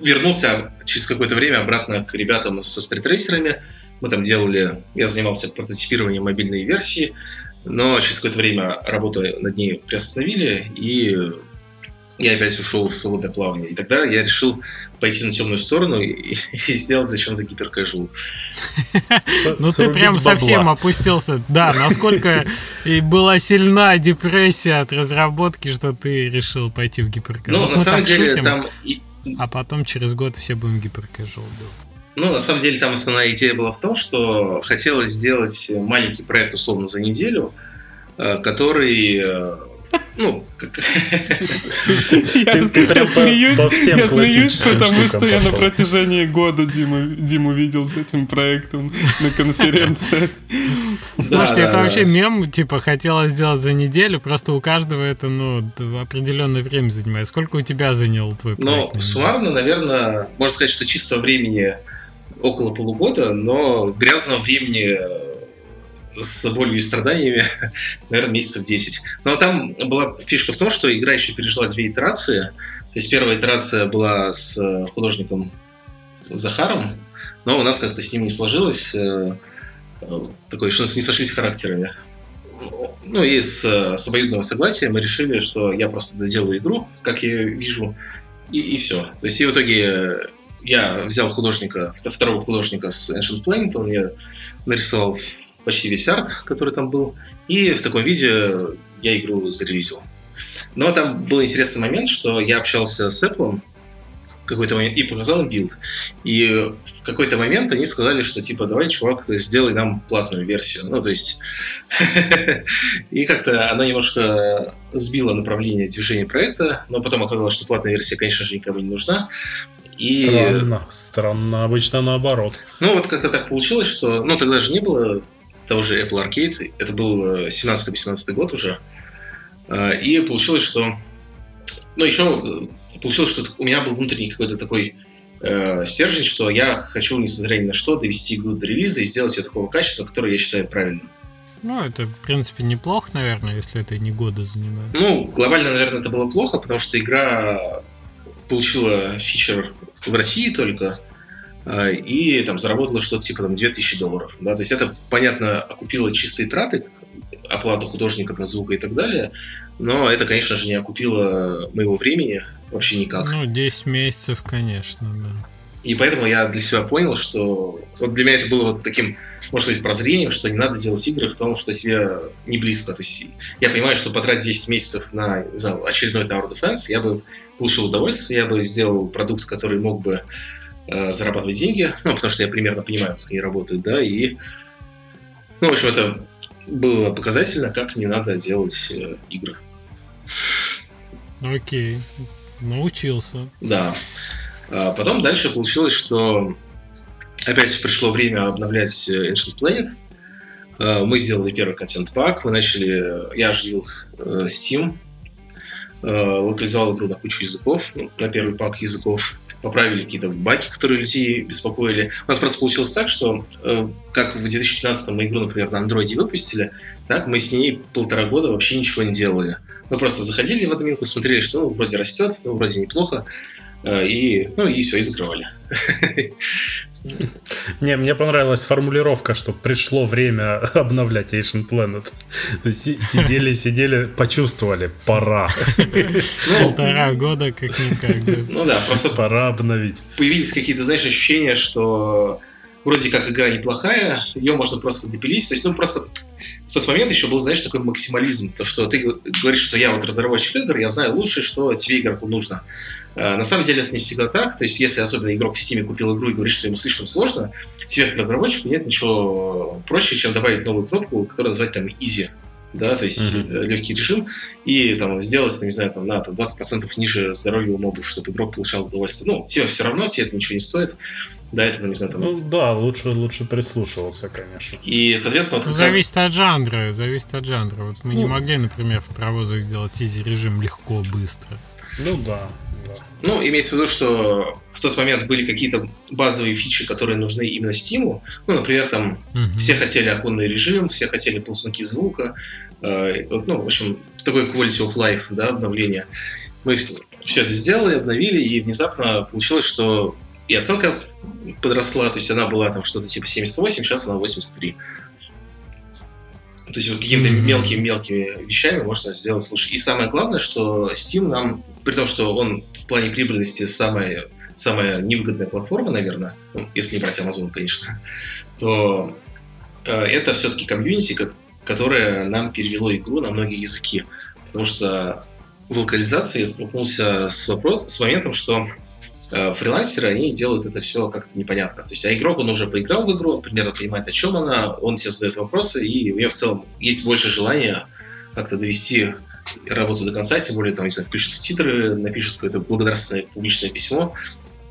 вернулся через какое-то время обратно к ребятам со стритрейсерами. Мы там делали, я занимался прототипированием мобильной версии, но через какое-то время работу над ней приостановили, и я опять ушел в свободное плавание. И тогда я решил пойти на темную сторону и, и сделать зачем за гиперкэжуал. Ну ты прям совсем опустился. Да, насколько и была сильна депрессия от разработки, что ты решил пойти в гиперкэжуал. Ну, на самом деле, там... А потом через год все будем гиперкэжуал делать. Ну, на самом деле, там основная идея была в том, что хотелось сделать маленький проект условно за неделю, э, который э, ну, как... Я смеюсь, потому что я на протяжении года Диму видел с этим проектом на конференции. Слушайте, это вообще мем, типа, хотелось сделать за неделю, просто у каждого это, ну, определенное время занимает. Сколько у тебя занял твой проект? Ну, суммарно, наверное, можно сказать, что чисто времени около полугода, но грязного времени э, с болью и страданиями, наверное, месяцев 10. Но там была фишка в том, что игра еще пережила две итерации. То есть первая итерация была с э, художником Захаром, но у нас как-то с ним не сложилось. Э, такое, что нас не сошлись характерами. Ну и с, с обоюдного согласия мы решили, что я просто доделаю игру, как я вижу, и, и все. То есть и в итоге я взял художника, второго художника с Ancient Planet, он мне нарисовал почти весь арт, который там был, и в таком виде я игру зарелизил. Но там был интересный момент, что я общался с Apple, какой-то момент и показал билд. И в какой-то момент они сказали, что типа давай, чувак, сделай нам платную версию. Ну, то есть и как-то она немножко сбила направление движения проекта, но потом оказалось, что платная версия, конечно же, никому не нужна. И... Странно, странно, обычно наоборот. Ну, вот как-то так получилось, что, ну, тогда же не было того же Apple Arcade, это был 17-18 год уже, а, и получилось, что ну, еще получилось, что у меня был внутренний какой-то такой э, стержень, что я хочу, несмотря ни на что, довести игру до релиза и сделать ее такого качества, которое я считаю правильным. Ну, это, в принципе, неплохо, наверное, если это не года занимает. Ну, глобально, наверное, это было плохо, потому что игра получила фичер в России только, э, и там заработала что-то типа там 2000 долларов. Да? То есть это, понятно, окупило чистые траты, оплату художников на звук и так далее. Но это, конечно же, не окупило моего времени вообще никак. Ну, 10 месяцев, конечно, да. И поэтому я для себя понял, что вот для меня это было вот таким, может быть, прозрением, что не надо делать игры в том, что себе не близко. То есть я понимаю, что потратить 10 месяцев на знаю, очередной Tower Defense, я бы получил удовольствие, я бы сделал продукт, который мог бы э, зарабатывать деньги, ну, потому что я примерно понимаю, как они работают, да, и, ну, в общем, это было показательно, как не надо делать э, игры. Окей, научился. Да. А потом дальше получилось, что опять пришло время обновлять э, Ancient Planet. А, мы сделали первый контент-пак, мы начали, я оживил э, Steam, локализовал игру на кучу языков, ну, на первый пак языков, поправили какие-то баги, которые людей беспокоили. У нас просто получилось так, что э, как в 2015 мы игру, например, на андроиде выпустили, так мы с ней полтора года вообще ничего не делали. Мы просто заходили в админку, смотрели, что ну, вроде растет, ну, вроде неплохо, и, ну, и все, и закрывали. Не, мне понравилась формулировка, что пришло время обновлять Asian Planet. Сидели, сидели, почувствовали, пора. Ну, Полтора года как-никак. Ну да, просто пора обновить. Появились какие-то, знаешь, ощущения, что вроде как игра неплохая, ее можно просто допилить. То есть, ну, просто в тот момент еще был, знаешь, такой максимализм, то, что ты говоришь, что я вот разработчик игр, я знаю лучше, что тебе игроку нужно. А, на самом деле это не всегда так, то есть если особенно игрок в Steam купил игру и говорит, что ему слишком сложно, тебе как разработчику нет ничего проще, чем добавить новую кнопку, которую назвать там Easy да, то есть mm-hmm. легкий режим, и там сделать, не знаю, там, на там, 20% ниже здоровья у мобов, чтобы игрок получал удовольствие. Ну, тебе все равно, тебе это ничего не стоит. Да, это, не знаю, там... Ну да, лучше, лучше прислушивался, конечно. И, соответственно... Вот зависит раз... от жанра, зависит от жанра. Вот мы ну, не могли, например, в паровозах сделать изи режим легко, быстро. Ну да, ну, имеется в виду, что в тот момент были какие-то базовые фичи, которые нужны именно Steam. Ну, например, там uh-huh. все хотели оконный режим, все хотели ползунки звука. Э, вот, ну, в общем, такой quality of life, да, обновление. Мы все это сделали, обновили, и внезапно получилось, что и оценка подросла, то есть она была там что-то типа 78, сейчас она 83. То есть вот какими-то mm-hmm. мелкими-мелкими вещами можно сделать лучше. И самое главное, что Steam нам, при том, что он в плане прибыльности самая, самая невыгодная платформа, наверное, ну, если не брать Amazon, конечно, то э, это все-таки комьюнити, которое нам перевело игру на многие языки. Потому что в локализации столкнулся с, вопрос, с моментом, что Э, фрилансеры, они делают это все как-то непонятно. То есть, а игрок, он уже поиграл в игру, он примерно понимает, о чем она, он тебе задает вопросы, и у него в целом есть больше желания как-то довести работу до конца, тем более, там, если включат в титры, напишут какое-то благодарственное публичное письмо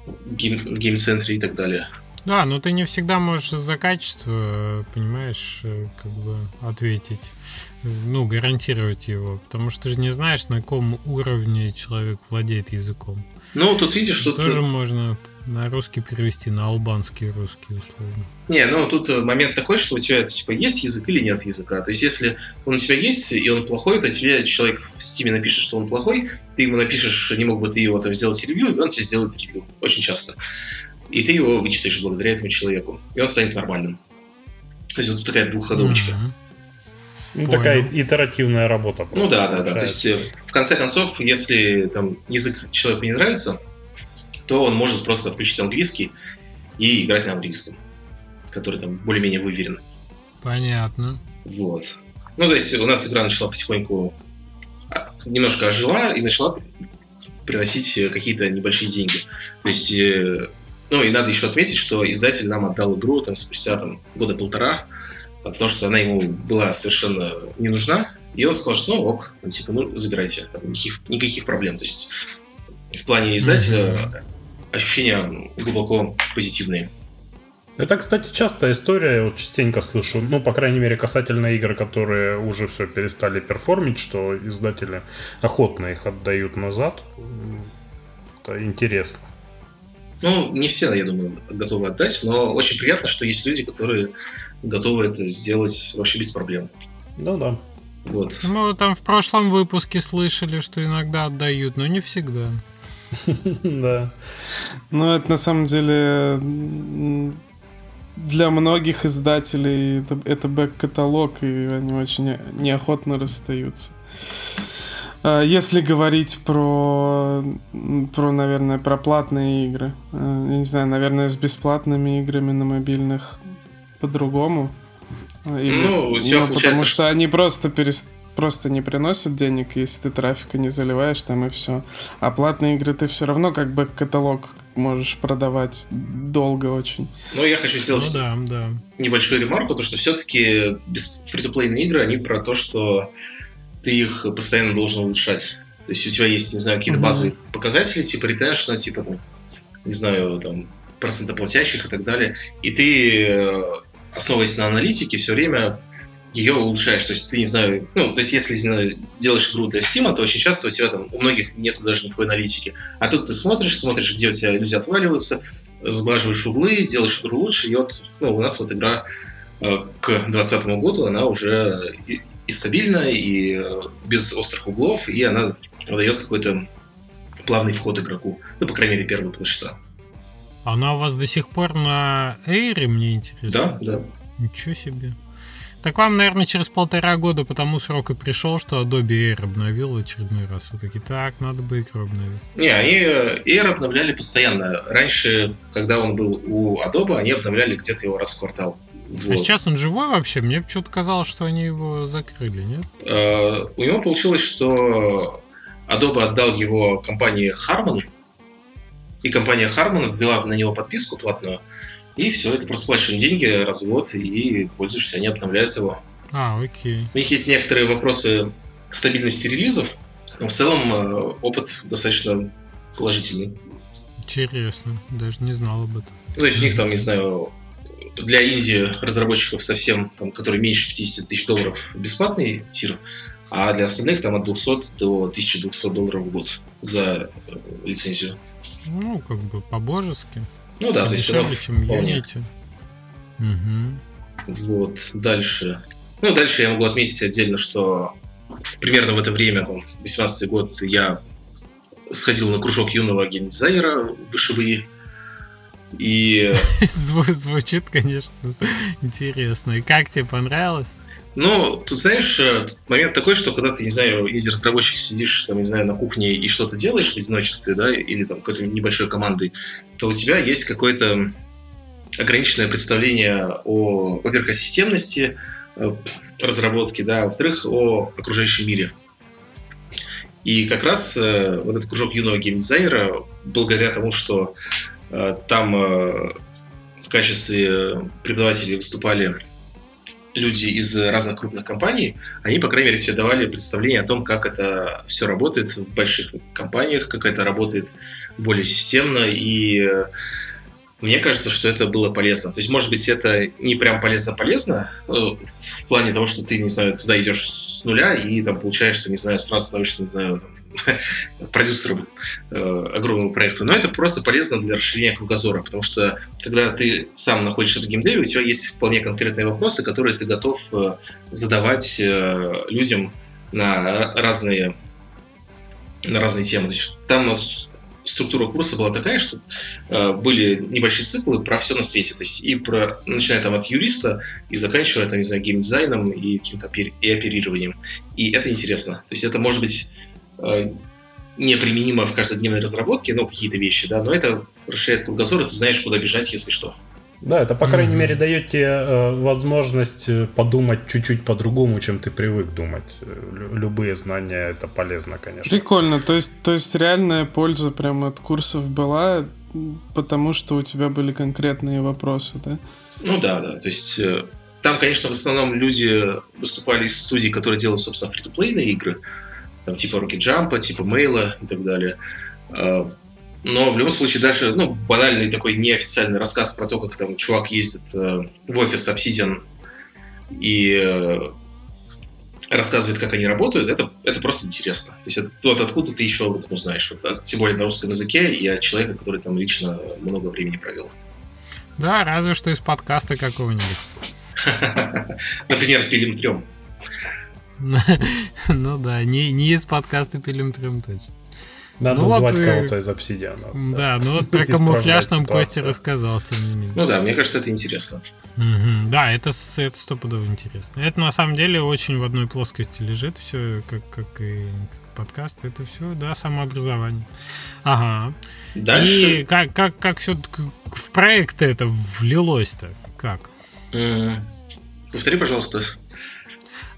в, гейм, в гейм-центре и так далее. Да, но ты не всегда можешь за качество, понимаешь, э, как бы ответить ну, гарантировать его, потому что ты же не знаешь, на каком уровне человек владеет языком. Ну, тут видишь, что... Тоже ты... можно на русский перевести, на албанский русский, условно. Не, ну тут э, момент такой, что у тебя типа есть язык или нет языка. То есть если он у тебя есть, и он плохой, то тебе человек в стиме напишет, что он плохой, ты ему напишешь, не мог бы ты его там сделать ревью, и он тебе сделает ревью. Очень часто. И ты его вычитаешь благодаря этому человеку. И он станет нормальным. То есть вот такая двухходовочка. Mm-hmm. Ну, такая итеративная работа. Ну да, да, да. То есть э, в конце концов, если там язык человеку не нравится, то он может просто включить английский и играть на английском, который там более-менее выверен. Понятно. Вот. Ну, то есть у нас игра начала потихоньку а, немножко ожила и начала приносить какие-то небольшие деньги. То есть, ну и надо еще отметить, что издатель нам отдал игру там, спустя там, года полтора, потому что она ему была совершенно не нужна, и он сказал, что ну ок, там, типа, ну забирайте, там, никаких, никаких проблем. То есть в плане издателя mm-hmm. Ощущения глубоко позитивные. Это, кстати, частая история, я вот частенько слышу, ну, по крайней мере, касательно игр, которые уже все перестали перформить, что издатели охотно их отдают назад. Это интересно. Ну, не все, я думаю, готовы отдать, но очень приятно, что есть люди, которые готовы это сделать вообще без проблем. Ну да. Вот. Мы там в прошлом выпуске слышали, что иногда отдают, но не всегда. Да. Ну, это на самом деле для многих издателей это, это бэк-каталог, и они очень неохотно расстаются. А, если говорить про, про, наверное, про платные игры, а, я не знаю, наверное, с бесплатными играми на мобильных по-другому. Или, ну, тебя ну, потому что они просто перестали просто не приносят денег, если ты трафика не заливаешь там и все. А платные игры ты все равно как бы каталог можешь продавать долго очень. Ну, я хочу сделать ну, да, да. небольшую ремарку, то что все-таки фри-то-плейные игры, они про то, что ты их постоянно должен улучшать. То есть у тебя есть, не знаю, какие-то базовые mm-hmm. показатели, типа ретеншна, типа там, не знаю, там, процента платящих и так далее. И ты, э, основываясь на аналитике, все время ее улучшаешь. То есть ты, не знаю, ну, то есть если не знаю, делаешь игру для Steam, то очень часто у тебя там, у многих нет даже никакой аналитики. А тут ты смотришь, смотришь, где у тебя люди отваливаются, сглаживаешь углы, делаешь игру лучше, и вот ну, у нас вот игра э, к 2020 году, она уже и, и стабильная, и э, без острых углов, и она дает какой-то плавный вход игроку. Ну, по крайней мере, первые полчаса. Она у вас до сих пор на Эйре, мне интересно? Да, да. Ничего себе. Так вам, наверное, через полтора года по тому сроку пришел, что Adobe Air обновил в очередной раз. Вы такие, так, надо бы игру обновить. Не, они э, Air обновляли постоянно. Раньше, когда он был у Adobe, они обновляли где-то его раз в квартал. Вот. А сейчас он живой вообще? Мне почему-то казалось, что они его закрыли, нет? Uh, у него получилось, что Adobe отдал его компании Harman, и компания Harman ввела на него подписку платную, и все, это просто платишь деньги раз в год и пользуешься, они обновляют его. А, окей. У них есть некоторые вопросы стабильности релизов, но в целом э, опыт достаточно положительный. Интересно, даже не знал об этом. Ну, то есть у них там, не знаю, для инди разработчиков совсем, там, которые меньше 50 тысяч долларов бесплатный тир, а для остальных там от 200 до 1200 долларов в год за э, лицензию. Ну, как бы по-божески. Ну да, то есть дешевле, чем вполне. Угу. Вот, дальше. Ну, дальше я могу отметить отдельно, что примерно в это время, там, 18 год, я сходил на кружок юного геймдизайнера в. И... Звучит, конечно, интересно. И как тебе понравилось? Ну, тут, знаешь, э, тут момент такой, что когда ты, не знаю, если разработчик сидишь, там, не знаю, на кухне и что-то делаешь в одиночестве, да, или там какой-то небольшой командой, то у тебя есть какое-то ограниченное представление о, во-первых, о системности э, разработки, да, а во-вторых, о окружающем мире. И как раз э, вот этот кружок юного геймдизайнера, благодаря тому, что э, там э, в качестве преподавателей выступали люди из разных крупных компаний, они, по крайней мере, себе давали представление о том, как это все работает в больших компаниях, как это работает более системно, и э, мне кажется, что это было полезно. То есть, может быть, это не прям полезно-полезно, э, в плане того, что ты, не знаю, туда идешь с нуля и там получаешь, что, не знаю, сразу становишься, не знаю, продюсером э, огромного проекта. Но это просто полезно для расширения кругозора, потому что когда ты сам находишься в геймдеве, у тебя есть вполне конкретные вопросы, которые ты готов э, задавать э, людям на разные на разные темы. Там структура курса была такая, что э, были небольшие циклы про все на свете. То есть и про, начиная там от юриста и заканчивая, там, не знаю, геймдизайном и каким-то и оперированием. И это интересно. То есть это может быть э, неприменимо в каждодневной разработке, ну, какие-то вещи, да, но это расширяет кругозор, и ты знаешь, куда бежать, если что. Да, это, по крайней mm-hmm. мере, дает тебе э, возможность э, подумать чуть-чуть по-другому, чем ты привык думать. Любые знания это полезно, конечно. Прикольно. То есть, то есть реальная польза прямо от курсов была, потому что у тебя были конкретные вопросы, да? Ну да, да. То есть э, там, конечно, в основном люди выступали из студий, которые делают, собственно, фри-то-плейные игры. Там типа Rocket Jump, типа Mail и так далее. Но в любом случае даже ну, банальный такой неофициальный рассказ про то, как там чувак ездит э, в офис Obsidian и э, рассказывает, как они работают, это, это просто интересно. То есть это, вот откуда ты еще об этом узнаешь. Вот, а, тем более на русском языке и от человека, который там лично много времени провел. Да, разве что из подкаста какого-нибудь. Например, Пилим трем. Ну да, не, не из подкаста Пилим трем точно. Надо ну звать вот, кого-то из обсидиана. Да, ну вот про камуфляж нам Костя рассказал, тем не менее. Ну да, мне кажется, это интересно. Угу. Да, это, это стопудово интересно. Это на самом деле очень в одной плоскости лежит все, как, как и как подкаст. Это все, да, самообразование. Ага. Дальше... И как, как, как все в проект это влилось-то? Как? Повтори, пожалуйста.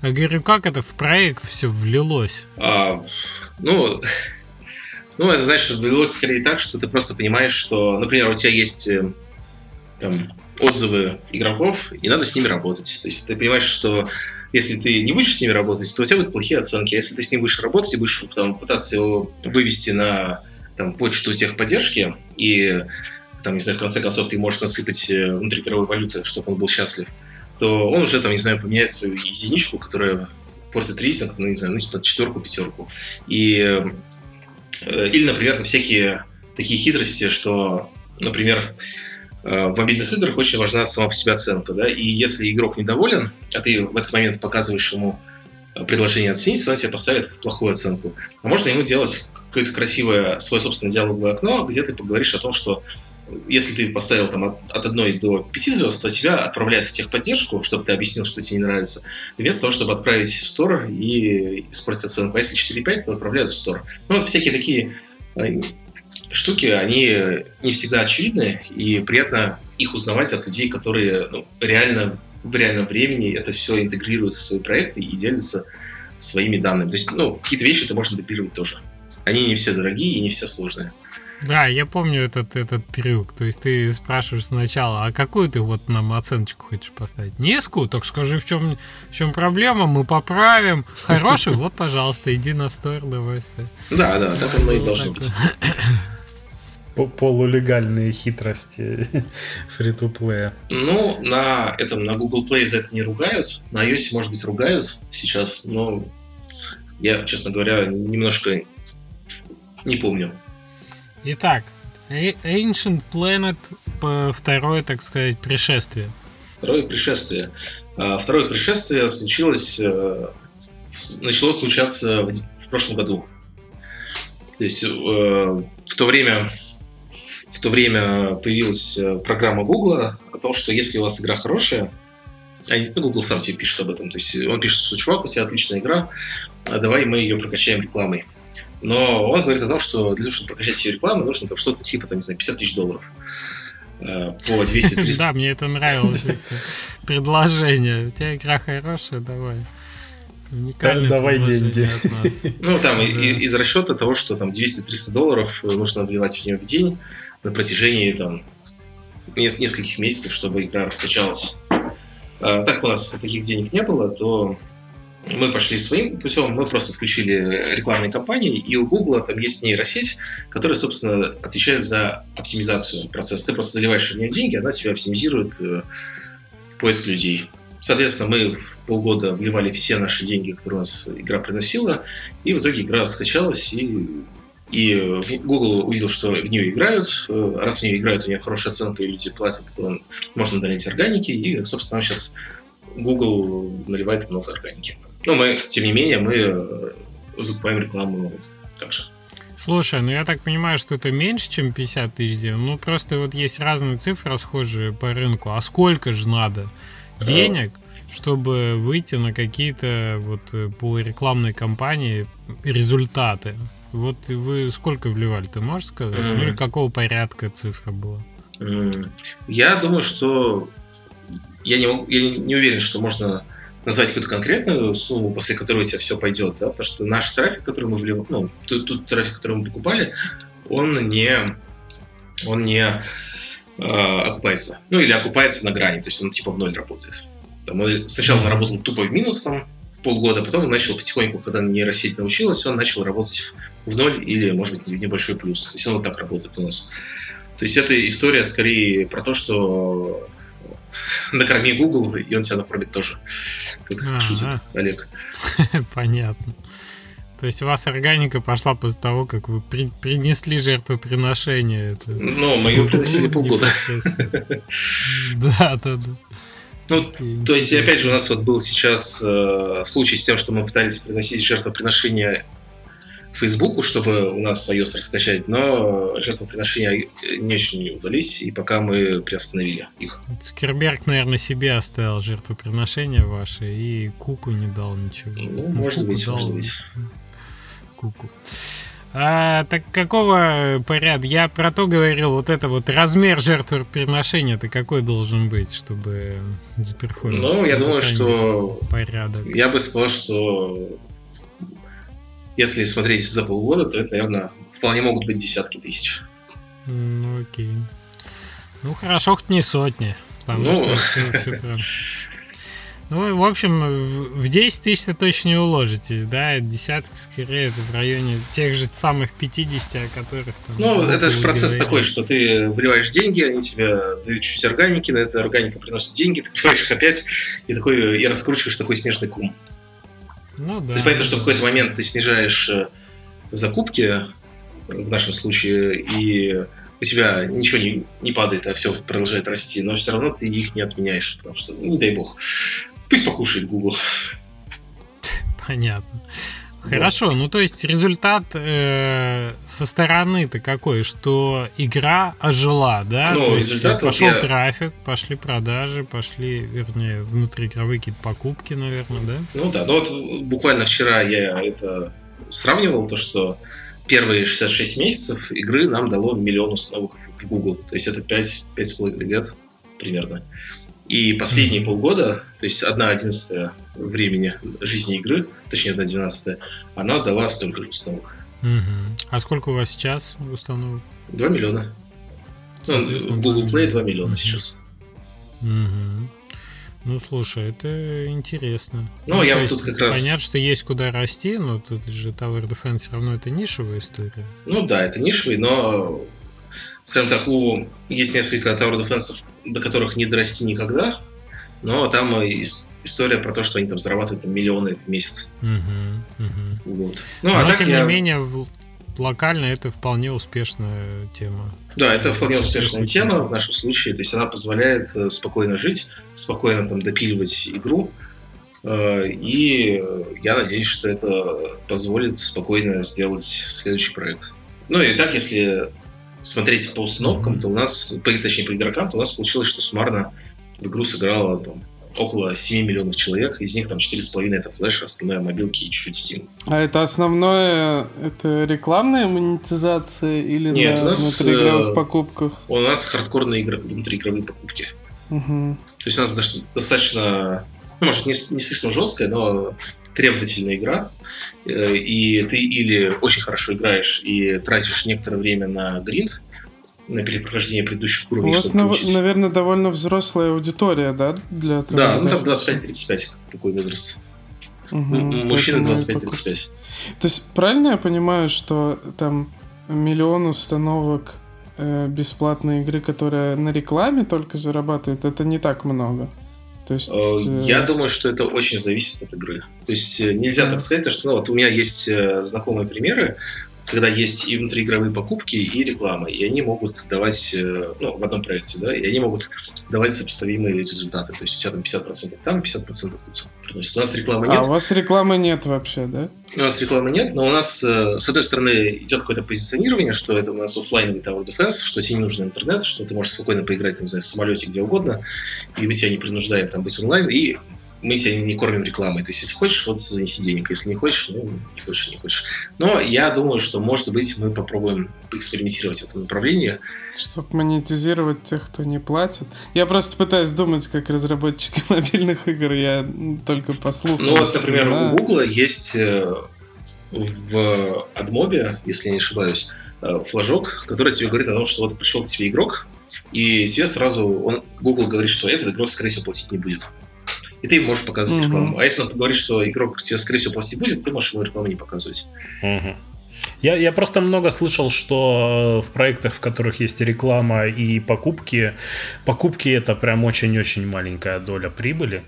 Я говорю, как это в проект все влилось? А, ну, ну, это значит, влилось скорее так, что ты просто понимаешь, что, например, у тебя есть э, там, отзывы игроков, и надо с ними работать. То есть ты понимаешь, что если ты не будешь с ними работать, то у тебя будут плохие оценки. А если ты с ним будешь работать и будешь там, пытаться его вывести на там, почту техподдержки, и там, не знаю, в конце концов ты можешь насыпать э, внутриигровой валюты, чтобы он был счастлив, то он уже, там, не знаю, поменяет свою единичку, которая портит рейтинг, ну, не знаю, ну, четверку, пятерку. И или, например, на всякие такие хитрости, что, например, э, в мобильных играх очень важна сама по себе оценка, да, и если игрок недоволен, а ты в этот момент показываешь ему э, предложение оценить, он тебе поставит плохую оценку. А можно ему делать какое-то красивое свое собственное диалоговое окно, где ты поговоришь о том, что если ты поставил там от, от 1 до 5 звезд, то тебя отправляют в техподдержку, чтобы ты объяснил, что тебе не нравится, вместо того, чтобы отправить в стор и испортить оценку. А если 4-5, то отправляют в стор. Ну, вот всякие такие э, штуки, они не всегда очевидны, и приятно их узнавать от людей, которые ну, реально в реальном времени это все интегрируют в свои проекты и делятся своими данными. То есть, ну, какие-то вещи ты можешь интегрировать тоже. Они не все дорогие и не все сложные. Да, я помню этот, этот трюк. То есть ты спрашиваешь сначала, а какую ты вот нам оценочку хочешь поставить? Низкую? Так скажи, в чем, в чем проблема, мы поправим. Хороший? Вот, пожалуйста, иди на стор, давай ставь. Да, да, так оно и должно быть. полулегальные хитрости фри-то-плея. Ну, на этом, на Google Play за это не ругают. На iOS, может быть, ругают сейчас, но я, честно говоря, немножко не помню. Итак, Ancient Planet, второе, так сказать, пришествие. Второе пришествие. А, второе пришествие случилось, э, начало случаться в прошлом году. То есть э, в то время в то время появилась э, программа Google о том, что если у вас игра хорошая, ну, Google сам себе пишет об этом, то есть он пишет, что чувак, у тебя отличная игра, а давай мы ее прокачаем рекламой. Но он говорит о том, что для того, чтобы прокачать ее рекламу, нужно там что-то типа, там, не знаю, 50 тысяч долларов э, по 200 Да, мне это нравилось. Предложение. У тебя игра хорошая, давай. Уникальное давай деньги. Ну, там из расчета того, что там 200-300 долларов нужно вливать в нее в день на протяжении там нескольких месяцев, чтобы игра раскачалась. А, так у нас таких денег не было, то мы пошли своим путем, мы просто включили рекламные кампании, и у Google там есть нейросеть, которая, собственно, отвечает за оптимизацию процесса. Ты просто заливаешь в нее деньги, она тебе оптимизирует э, поиск людей. Соответственно, мы полгода вливали все наши деньги, которые у нас игра приносила, и в итоге игра скачалась, и, и Google увидел, что в нее играют. Э, раз в нее играют, у нее хорошая оценка, и люди платят, то можно долить органики, и, собственно, сейчас Google наливает много органики. Но мы, тем не менее, мы э, закупаем рекламу также. Слушай, ну я так понимаю, что это меньше, чем 50 тысяч денег. Ну просто вот есть разные цифры расхожие по рынку. А сколько же надо денег, чтобы выйти на какие-то вот э, по рекламной кампании результаты? Вот вы сколько вливали, ты можешь сказать? Mm-hmm. Ну или какого порядка цифра была? Я думаю, что я не, я не уверен, что можно назвать какую-то конкретную сумму, после которой у тебя все пойдет, да, потому что наш трафик, который мы вливаем, ну, тот, тот трафик, который мы покупали, он не, он не э, окупается. Ну, или окупается на грани, то есть он типа в ноль работает. Там, он сначала он работал тупо в минус там, полгода, потом он начал потихоньку, когда нейросеть научилась, он начал работать в ноль или, может быть, в небольшой плюс. То есть он вот так работает у нас. То есть это история скорее про то, что накорми Google, и он тебя накормит тоже. Как А-а-а. шутит Олег. Понятно. То есть у вас органика пошла после того, как вы при, принесли жертвоприношение. Это... Ну, мы ее приносили полгода. Да, да, да. Ну, то есть, опять же, у нас вот был сейчас э, случай с тем, что мы пытались приносить жертвоприношение Фейсбуку, чтобы у нас iOS раскачать, но жертвоприношения не очень удались, и пока мы приостановили их. Цукерберг, наверное, себе оставил жертвоприношения ваши, и Куку не дал ничего. Ну, ну может быть, дал... может быть. Куку. А, так какого порядка? Я про то говорил, вот это вот размер жертвоприношения, это какой должен быть, чтобы заперформить? Ну, я думаю, что порядок. Я бы сказал, что если смотреть за полгода, то это, наверное, вполне могут быть десятки тысяч. Ну, окей. Ну, хорошо, хоть не сотни. Потому ну... что все, все прям... Ну, в общем, в 10 тысяч вы точно не уложитесь, да? Десятки, скорее, это в районе тех же самых 50, о которых там... Ну, это же процесс говорили. такой, что ты вливаешь деньги, они тебе дают чуть-чуть органики, на это органика приносит деньги, ты вливаешь их опять, и, такой, и раскручиваешь такой снежный кум. Ну, да. То есть понятно, что в какой-то момент ты снижаешь э, закупки, в нашем случае, и у тебя ничего не, не падает, а все продолжает расти, но все равно ты их не отменяешь, потому что, не дай бог, пусть покушает Google. Понятно. Хорошо, ну то есть результат э, со стороны-то какой, что игра ожила, да? Ну, то результат пошел я... трафик, пошли продажи, пошли, вернее, внутриигровые какие-то покупки, наверное, да? Ну да, ну вот буквально вчера я это сравнивал, то что первые 66 месяцев игры нам дало миллион установок в Google, то есть это 5-5,5 лет примерно. И последние mm-hmm. полгода, то есть одна одиннадцатая времени жизни игры, точнее одна двенадцатая, она дала столько же установок. Mm-hmm. А сколько у вас сейчас установок? Два миллиона. Ну, в Google Play 2 миллиона mm-hmm. сейчас. Mm-hmm. Ну, слушай, это интересно. Ну, ну я вот тут как раз... Понятно, что есть куда расти, но тут же Tower Defense все равно это нишевая история. Ну да, это нишевый, но скажем так, у, есть несколько Tower Defense, до которых не дорасти никогда, но там история про то, что они там зарабатывают там, миллионы в месяц. Угу, угу. Вот. Ну, а но, а тем я... не менее, локально это вполне успешная тема. Да, это вполне успешная тема в нашем случае. То есть она позволяет э, спокойно жить, спокойно там допиливать игру. Э, и я надеюсь, что это позволит спокойно сделать следующий проект. Ну и так, если смотреть по установкам, то у нас, точнее по игрокам, то у нас получилось, что суммарно в игру сыграло там, около 7 миллионов человек, из них там 4,5 это флеш, остальное мобилки и чуть-чуть Steam. А это основное, это рекламная монетизация или Нет, на внутриигровых э, покупках? У нас хардкорные игры, внутриигровые покупки. Угу. То есть у нас достаточно ну, может, не, не слишком жесткая, но требовательная игра. Э, и ты или очень хорошо играешь и тратишь некоторое время на гринд, на перепрохождение предыдущих уровней. У вас, нав- наверное, довольно взрослая аудитория, да? Для да, ну там 25-35 такой возраст. Угу, Мужчины 25-35. То есть правильно я понимаю, что там миллион установок э, бесплатной игры, которая на рекламе только зарабатывает, это не так много? То есть, э, я э, думаю, что это очень зависит от игры. То есть э, нельзя так сказать, что ну, вот у меня есть знакомые примеры, когда есть и внутриигровые покупки, и реклама, и они могут давать, э, ну, в одном проекте, да, и они могут давать сопоставимые результаты. То есть у тебя там 50% там, 50% тут приносит. У нас рекламы нет. А у вас рекламы нет вообще, да? У нас рекламы нет, но у нас, э, с одной стороны, идет какое-то позиционирование, что это у нас офлайновый Tower Defense, что тебе не нужен интернет, что ты можешь спокойно поиграть, не знаю, в самолете где угодно, и мы тебя не принуждаем там быть онлайн, и мы тебя не кормим рекламой. То есть, если хочешь, вот занеси денег. Если не хочешь, ну, не хочешь, не хочешь. Но я думаю, что, может быть, мы попробуем поэкспериментировать в этом направлении. Чтобы монетизировать тех, кто не платит. Я просто пытаюсь думать, как разработчики мобильных игр. Я только по слухам. Ну, вот, например, знаю. у Google есть э, в AdMob, если я не ошибаюсь, э, флажок, который тебе говорит о том, что вот пришел к тебе игрок, и тебе сразу он, Google говорит, что этот игрок, скорее всего, платить не будет и ты можешь показывать mm-hmm. рекламу. А если он говорит, что игрок тебе, скорее всего, платить будет, ты можешь ему рекламу не показывать. Mm-hmm. Я, я просто много слышал, что в проектах, в которых есть реклама и покупки, покупки это прям очень-очень маленькая доля прибыли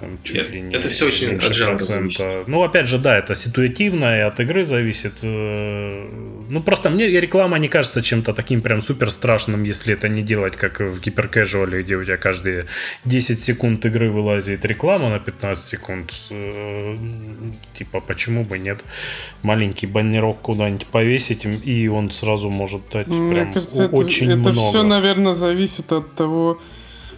там чуть ли не Это все очень от. Ну, опять же, да, это ситуативно и от игры зависит. Э, ну, просто мне реклама не кажется чем-то таким прям супер страшным, если это не делать, как в гиперкэжуале, где у тебя каждые 10 секунд игры вылазит реклама на 15 секунд. Э, типа, почему бы нет? Маленький баннерок куда-нибудь повесить, и он сразу может дать Мне прям кажется, очень это, это много. все, наверное, зависит от того,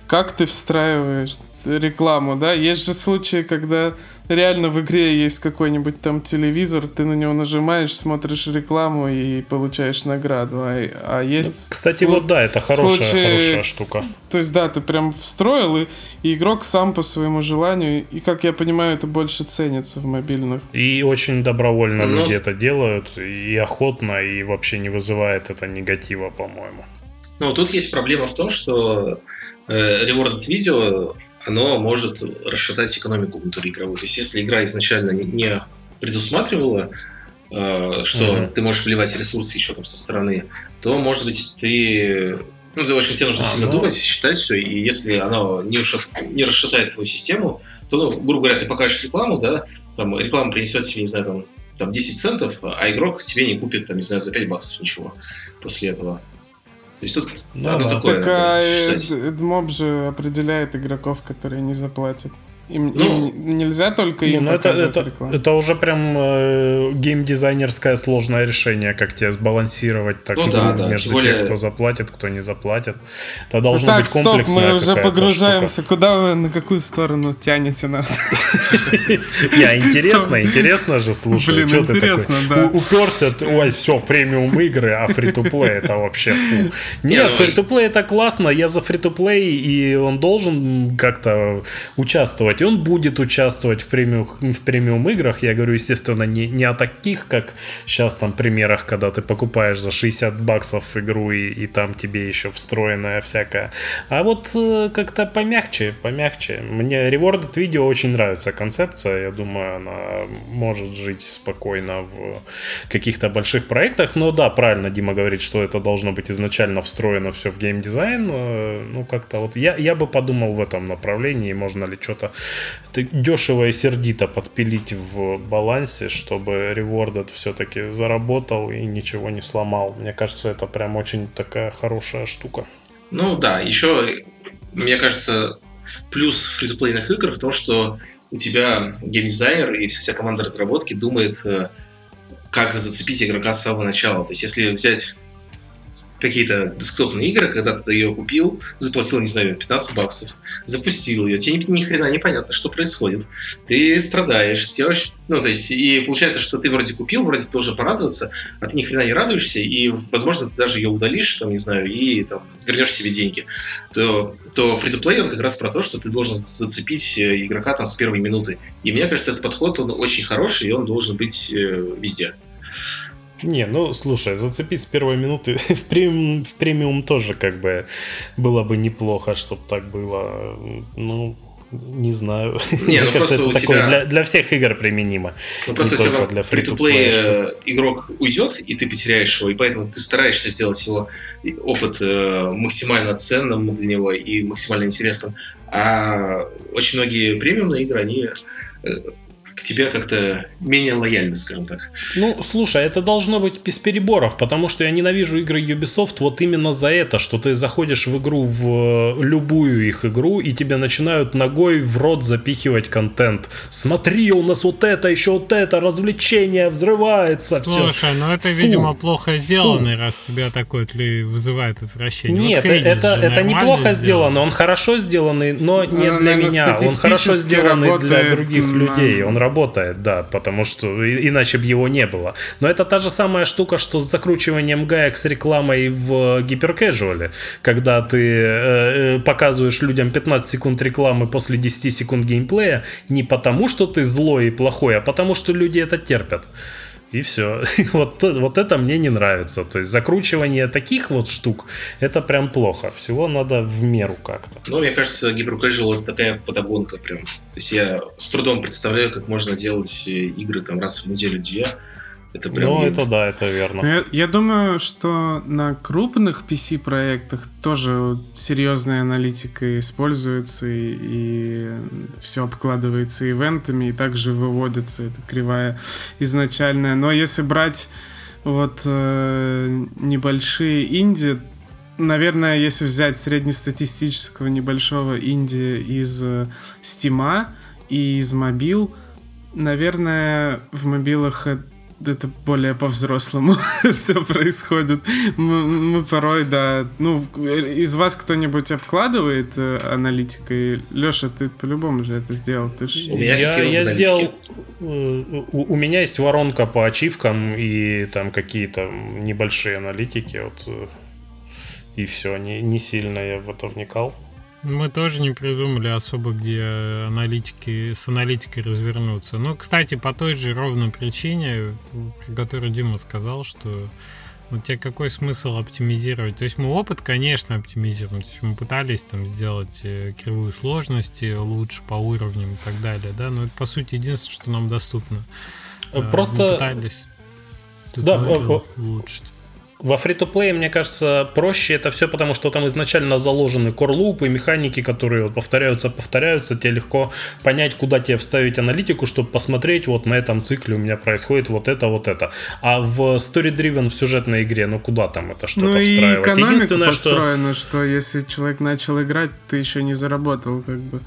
как ты встраиваешь рекламу, да? Есть же случаи, когда реально в игре есть какой-нибудь там телевизор, ты на него нажимаешь, смотришь рекламу и получаешь награду. А, а есть... Ну, кстати, слу... вот да, это хорошая, случаи... хорошая штука. То есть, да, ты прям встроил, и, и игрок сам по своему желанию, и, как я понимаю, это больше ценится в мобильных. И очень добровольно ну... люди это делают, и охотно, и вообще не вызывает это негатива, по-моему. Ну, тут есть проблема в том, что э, rewarded видео, оно может расшатать экономику внутри игровой. То есть, если игра изначально не предусматривала, э, что mm-hmm. ты можешь вливать ресурсы еще там со стороны, то, может быть, ты ну, ты, общем, тебе нужно а, ну... думать, считать все, и если оно не, ушат, не расшатает твою систему, то, ну, грубо говоря, ты покажешь рекламу, да, там реклама принесет тебе, не знаю, там, там 10 центов, а игрок тебе не купит, там, не знаю, за 5 баксов ничего после этого. То есть тут ну, да, такое. Так а Эдмоб же определяет игроков, которые не заплатят. Им, ну, им нельзя только им ну, это, это, рекламу. это уже прям э, геймдизайнерское сложное решение, как тебе сбалансировать так ну, да, да. между более... тем, кто заплатит, кто не заплатит. Это должно ну, быть комплексная стоп, мы уже погружаемся. Штука. Куда вы, на какую сторону тянете нас? Я интересно, интересно же, слушай. Блин, интересно, да. Уперся, ой, все, премиум игры, а фри-то-плей это вообще фу. Нет, ну, фри-то-плей это классно, я за фри-то-плей, и он должен как-то участвовать участвовать, и он будет участвовать в премиум, в премиум играх. Я говорю, естественно, не, не о таких, как сейчас там примерах, когда ты покупаешь за 60 баксов игру, и, и там тебе еще встроенная всякая. А вот э, как-то помягче, помягче. Мне Rewarded видео очень нравится концепция. Я думаю, она может жить спокойно в каких-то больших проектах. Но да, правильно Дима говорит, что это должно быть изначально встроено все в геймдизайн. Э, ну, как-то вот я, я бы подумал в этом направлении, можно ли что-то дешево и сердито подпилить в балансе, чтобы ревордед все-таки заработал и ничего не сломал. Мне кажется, это прям очень такая хорошая штука. Ну да, еще, мне кажется, плюс фри-то-плейных игр в том, что у тебя геймдизайнер и вся команда разработки думает, э, как зацепить игрока с самого начала. То есть, если взять какие-то десктопные игры, когда ты ее купил, заплатил, не знаю, 15 баксов, запустил ее, тебе ни, ни хрена непонятно, что происходит. Ты страдаешь, тебе вообще, ну, то есть, и получается, что ты вроде купил, вроде должен порадоваться, а ты ни хрена не радуешься, и, возможно, ты даже ее удалишь, там, не знаю, и там, вернешь себе деньги. То, то free-to-play, он как раз про то, что ты должен зацепить э, игрока там с первой минуты. И мне кажется, этот подход, он очень хороший, и он должен быть э, везде. Не, ну слушай, зацепить с первой минуты в премиум, в премиум тоже как бы было бы неплохо, чтобы так было. Ну, не знаю. Не, Мне ну кажется, это такое тебя... для, для всех игр применимо. Ну просто у тебя для фри to play игрок уйдет, и ты потеряешь его, и поэтому ты стараешься сделать его опыт э, максимально ценным для него и максимально интересным. А очень многие премиумные игры, они э, к тебе как-то менее лояльны, скажем так. Ну, слушай, это должно быть без переборов, потому что я ненавижу игры Ubisoft вот именно за это, что ты заходишь в игру, в любую их игру, и тебе начинают ногой в рот запихивать контент. Смотри, у нас вот это, еще вот это, развлечение взрывается. Слушай, все. ну это, Фу. видимо, плохо сделано, Фу. раз тебя такое вызывает отвращение. Нет, вот это, это неплохо сделано, он хорошо сделанный, но не для меня. Он хорошо сделанный для других людей. Он работает, да, потому что иначе бы его не было. Но это та же самая штука, что с закручиванием гаек с рекламой в гиперкэжуале, когда ты э, э показываешь людям 15 секунд рекламы после 10 секунд геймплея не потому, что ты злой и плохой, а потому, что люди это терпят. И все. вот, вот это мне не нравится. То есть закручивание таких вот штук, это прям плохо. Всего надо в меру как-то. Ну, мне кажется, гиперкэжуал это такая подогонка прям. То есть я с трудом представляю, как можно делать игры там раз в неделю-две это прям ну, это да, это верно. Я, я думаю, что на крупных PC-проектах тоже серьезная аналитика используется, и, и все обкладывается ивентами, и также выводится эта кривая изначальная. Но если брать вот э, небольшие инди, наверное, если взять среднестатистического небольшого инди из э, Steam и из мобил, наверное, в мобилах это более по-взрослому все происходит. Мы, мы порой, да... Ну, из вас кто-нибудь обкладывает э, аналитикой? Леша, ты по-любому же это сделал. Ты ж... я, я сделал... Э, у, у меня есть воронка по ачивкам и там какие-то небольшие аналитики. Вот, э, и все, не, не сильно я в это вникал. Мы тоже не придумали особо, где аналитики, с аналитикой развернуться. Но, кстати, по той же ровной причине, про которую Дима сказал, что у тебя какой смысл оптимизировать? То есть мы опыт, конечно, оптимизируем. То есть мы пытались там сделать э, кривую сложности лучше по уровням и так далее, да, но это по сути единственное, что нам доступно. Э, просто... Мы пытались да, улучшить. Во фри-то-плее, мне кажется, проще это все, потому что там изначально заложены корлупы, механики, которые вот повторяются, повторяются. Тебе легко понять, куда тебе вставить аналитику, чтобы посмотреть, вот на этом цикле у меня происходит вот это, вот это. А в story-driven в сюжетной игре, ну куда там это что-то ну, встраивать? И экономика построена, что... что если человек начал играть, ты еще не заработал, как бы.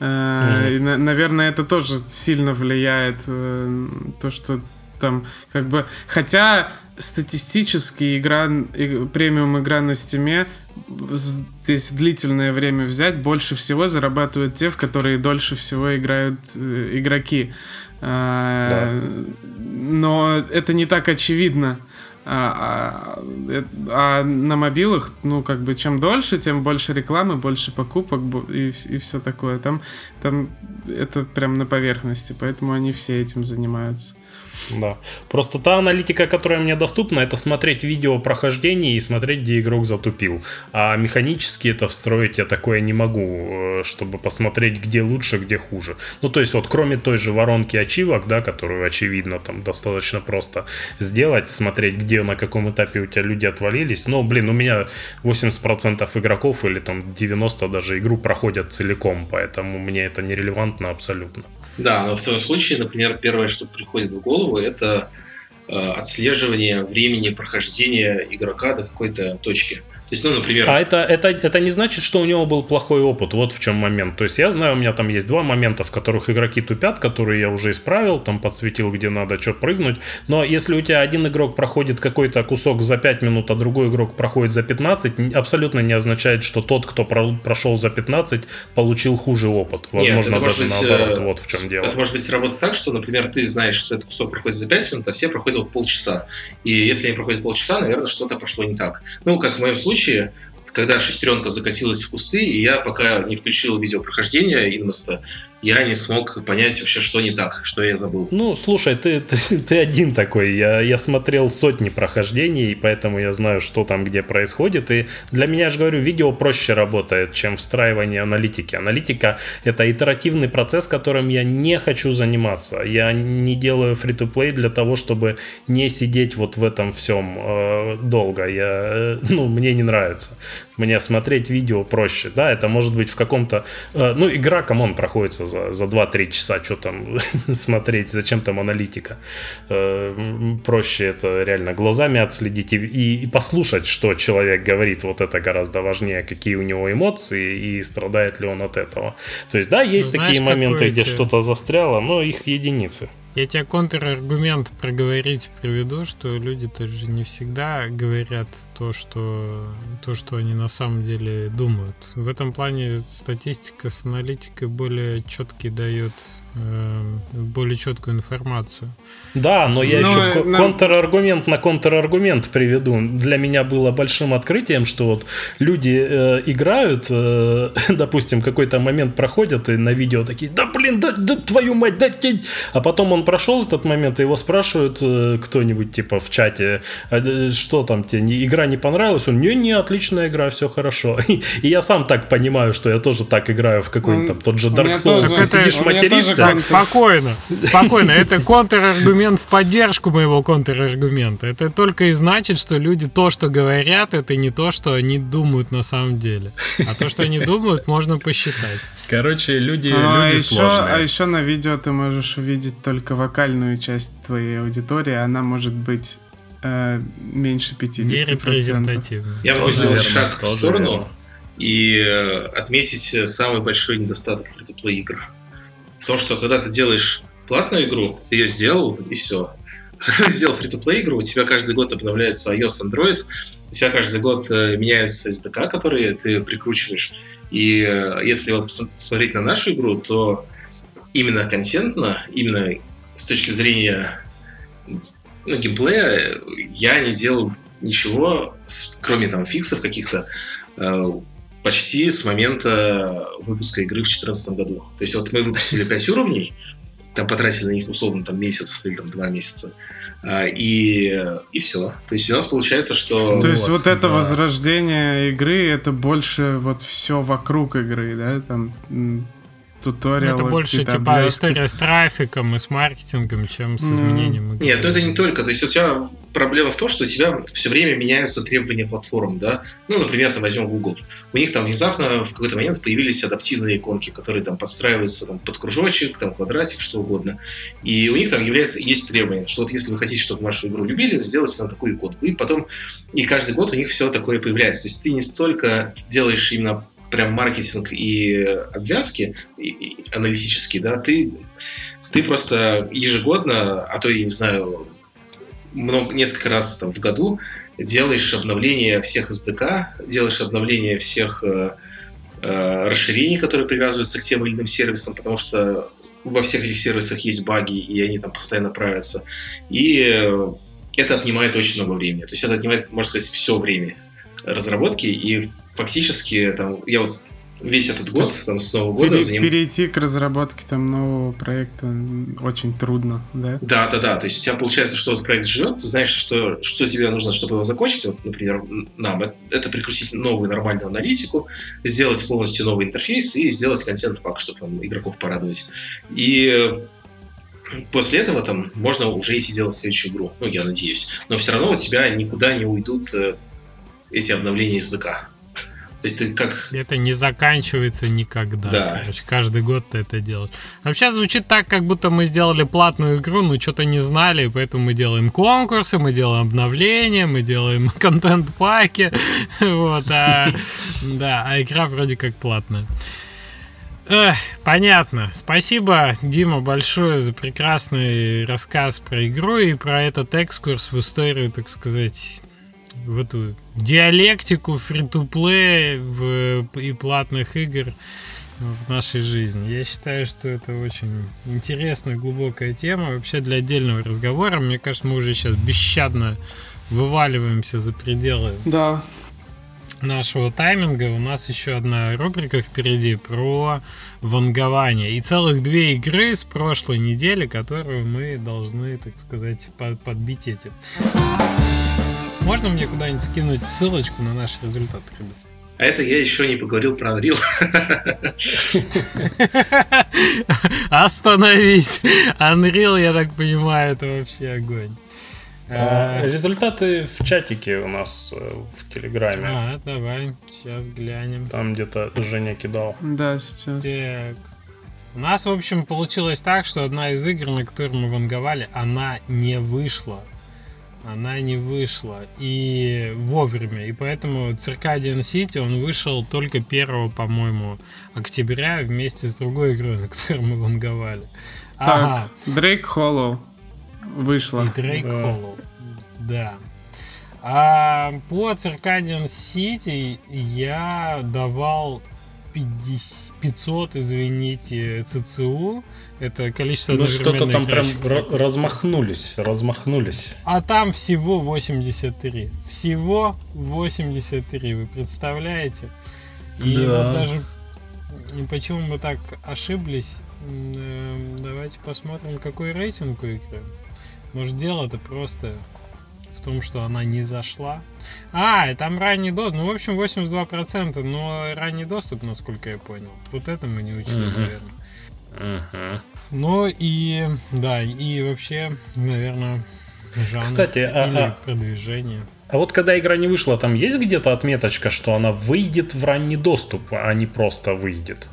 Mm-hmm. И, наверное, это тоже сильно влияет э, то, что там как бы... Хотя статистически игра, премиум игра на стиме, здесь длительное время взять, больше всего зарабатывают те, в которые дольше всего играют э, игроки. А, да. Но это не так очевидно. А, а, а на мобилах, ну, как бы, чем дольше, тем больше рекламы, больше покупок и, и все такое. Там, там это прям на поверхности, поэтому они все этим занимаются. Да. Просто та аналитика, которая мне доступна, это смотреть видео прохождения и смотреть, где игрок затупил. А механически это встроить я такое не могу, э, чтобы посмотреть, где лучше, где хуже. Ну, то есть, вот кроме той же воронки ачивок, да, которую, очевидно, там достаточно просто сделать, смотреть, где на каком этапе у тебя люди отвалились. Но, блин, у меня 80% игроков или там 90% даже игру проходят целиком, поэтому мне это нерелевантно абсолютно. Да, но в том случае, например, первое, что приходит в голову, это э, отслеживание времени прохождения игрока до какой-то точки есть, ну, например... А это, это, это не значит, что у него был плохой опыт. Вот в чем момент. То есть я знаю, у меня там есть два момента, в которых игроки тупят, которые я уже исправил, там подсветил, где надо что прыгнуть. Но если у тебя один игрок проходит какой-то кусок за 5 минут, а другой игрок проходит за 15, абсолютно не означает, что тот, кто про- прошел за 15, получил хуже опыт. Возможно, Нет, даже быть, наоборот. Э, вот в чем дело. Это может быть работать так, что, например, ты знаешь, что этот кусок проходит за 5 минут, а все проходят полчаса. И если они проходят полчаса, наверное, что-то пошло не так. Ну, как в моем случае, случае, когда шестеренка закатилась в кусты, и я пока не включил видеопрохождение Инмоста, я не смог понять вообще, что не так, что я забыл. Ну, слушай, ты, ты, ты один такой. Я, я смотрел сотни прохождений, и поэтому я знаю, что там где происходит. И для меня, я же говорю, видео проще работает, чем встраивание аналитики. Аналитика — это итеративный процесс, которым я не хочу заниматься. Я не делаю free-to-play для того, чтобы не сидеть вот в этом всем э, долго. Я, э, ну, мне не нравится. Мне смотреть видео проще. Да, это может быть в каком-то... Э, ну, игра, come on, проходится за, за 2-3 часа что там смотреть, зачем там аналитика. Э, проще это реально глазами отследить и, и, и послушать, что человек говорит. Вот это гораздо важнее, какие у него эмоции и страдает ли он от этого. То есть, да, есть ну, такие знаешь, моменты, где что-то застряло, но их единицы. Я тебе контраргумент проговорить приведу, что люди тоже не всегда говорят то, что, то, что они на самом деле думают. В этом плане статистика с аналитикой более четкий дает более четкую информацию. Да, но я но еще нам... контраргумент на контраргумент приведу. Для меня было большим открытием, что вот люди э, играют, э, допустим, какой-то момент проходят и на видео такие, да блин, да, да твою мать, да, да. а потом он прошел этот момент, и его спрашивают э, кто-нибудь типа в чате, а, что там тебе, игра не понравилась? Он, не-не, отличная игра, все хорошо. И, я сам так понимаю, что я тоже так играю в какой-то тот же Dark Souls. Тоже, сидишь материшься, так, спокойно, спокойно. Это контраргумент в поддержку моего контраргумента. Это только и значит, что люди то, что говорят, это не то, что они думают на самом деле. А то, что они думают, можно посчитать. Короче, люди, а, люди еще, сложные. А еще на видео ты можешь увидеть только вокальную часть твоей аудитории. Она может быть э, меньше 50%. Я могу сделать шаг в сторону верно. и э, отметить самый большой недостаток фри игр. В том, что когда ты делаешь платную игру, ты ее сделал, и все. Сделал free-to-play игру, у тебя каждый год обновляется iOS, Android, у тебя каждый год э, меняются SDK, которые ты прикручиваешь. И э, если вот посмотреть на нашу игру, то именно контентно, именно с точки зрения ну, геймплея, я не делал ничего, кроме там фиксов каких-то, э, почти с момента выпуска игры в 2014 году. То есть вот мы выпустили 5 уровней, там потратили на них условно там месяц или там два месяца. А, и, и все. То есть у нас получается, что... То есть вот, вот это да. возрождение игры, это больше вот все вокруг игры, да? Там туториалы. Это больше типа обвязки. история с трафиком и с маркетингом, чем с изменением игры. Нет, ну это не только. То есть у тебя проблема в том, что у тебя все время меняются требования платформ, да. Ну, например, там возьмем Google. У них там внезапно в какой-то момент появились адаптивные иконки, которые там подстраиваются там, под кружочек, там квадратик, что угодно. И у них там является, есть требование, что вот если вы хотите, чтобы вашу игру любили, сделайте на такую иконку. И потом, и каждый год у них все такое появляется. То есть ты не столько делаешь именно прям маркетинг и обвязки и, и аналитические, да, ты, ты просто ежегодно, а то, я не знаю, много, несколько раз там, в году делаешь обновление всех SDK, делаешь обновление всех э, э, расширений, которые привязываются к тем или иным сервисам, потому что во всех этих сервисах есть баги, и они там постоянно правятся. И это отнимает очень много времени. То есть это отнимает, можно сказать, все время разработки, и фактически там, я вот весь этот год, там, с Нового года... Пере, заним... Перейти к разработке там нового проекта очень трудно, да? Да, да, да. То есть у тебя получается, что этот проект живет, ты знаешь, что, что тебе нужно, чтобы его закончить. Вот, например, нам это прикрутить новую нормальную аналитику, сделать полностью новый интерфейс и сделать контент-пак, чтобы там, игроков порадовать. И после этого там можно уже идти делать следующую игру. Ну, я надеюсь. Но все равно у тебя никуда не уйдут э, эти обновления языка. То есть ты как... Это не заканчивается никогда. Да. Короче, каждый год ты это делаешь. Вообще звучит так, как будто мы сделали платную игру, но что-то не знали, поэтому мы делаем конкурсы, мы делаем обновления, мы делаем контент-паки. Вот, а, да, а игра вроде как платная. Эх, понятно. Спасибо, Дима, большое за прекрасный рассказ про игру и про этот экскурс в историю, так сказать, в эту диалектику фри-то-плей и платных игр в нашей жизни. Я считаю, что это очень интересная, глубокая тема. Вообще для отдельного разговора. Мне кажется, мы уже сейчас бесщадно вываливаемся за пределы да. Нашего тайминга. У нас еще одна рубрика впереди про вангование. И целых две игры с прошлой недели, которые мы должны, так сказать, подбить эти. Можно мне куда-нибудь скинуть ссылочку на наши результаты, ребят? А это я еще не поговорил про Unreal. Остановись. Unreal, я так понимаю, это вообще огонь. А, а, результаты в чатике у нас э, в Телеграме. А, давай, сейчас глянем. Там где-то Женя кидал. Да, сейчас. Так. У нас, в общем, получилось так, что одна из игр, на которую мы ванговали, она не вышла. Она не вышла. И вовремя. И поэтому Circadian City, он вышел только 1, по-моему, октября вместе с другой игрой, на которую мы ванговали. Так, Дрейк Холлоу вышла. И Дрейк Холлоу. Да. А по Circadian City я давал 50, 500, извините, ЦЦУ. Это количество Ну что-то там прям размахнулись, размахнулись. А там всего 83. Всего 83, вы представляете? И Да. вот даже почему мы так ошиблись, э, давайте посмотрим, какой рейтинг у игры. Может, дело-то просто в том, что она не зашла. А, и там ранний доступ. Ну, в общем, 82%, но ранний доступ, насколько я понял. Вот это мы не учили, Мгм. наверное. Мгм. Ну и, да, и вообще, наверное, жанр Кстати, а- или а- продвижение. А вот когда игра не вышла, там есть где-то отметочка, что она выйдет в ранний доступ, а не просто выйдет?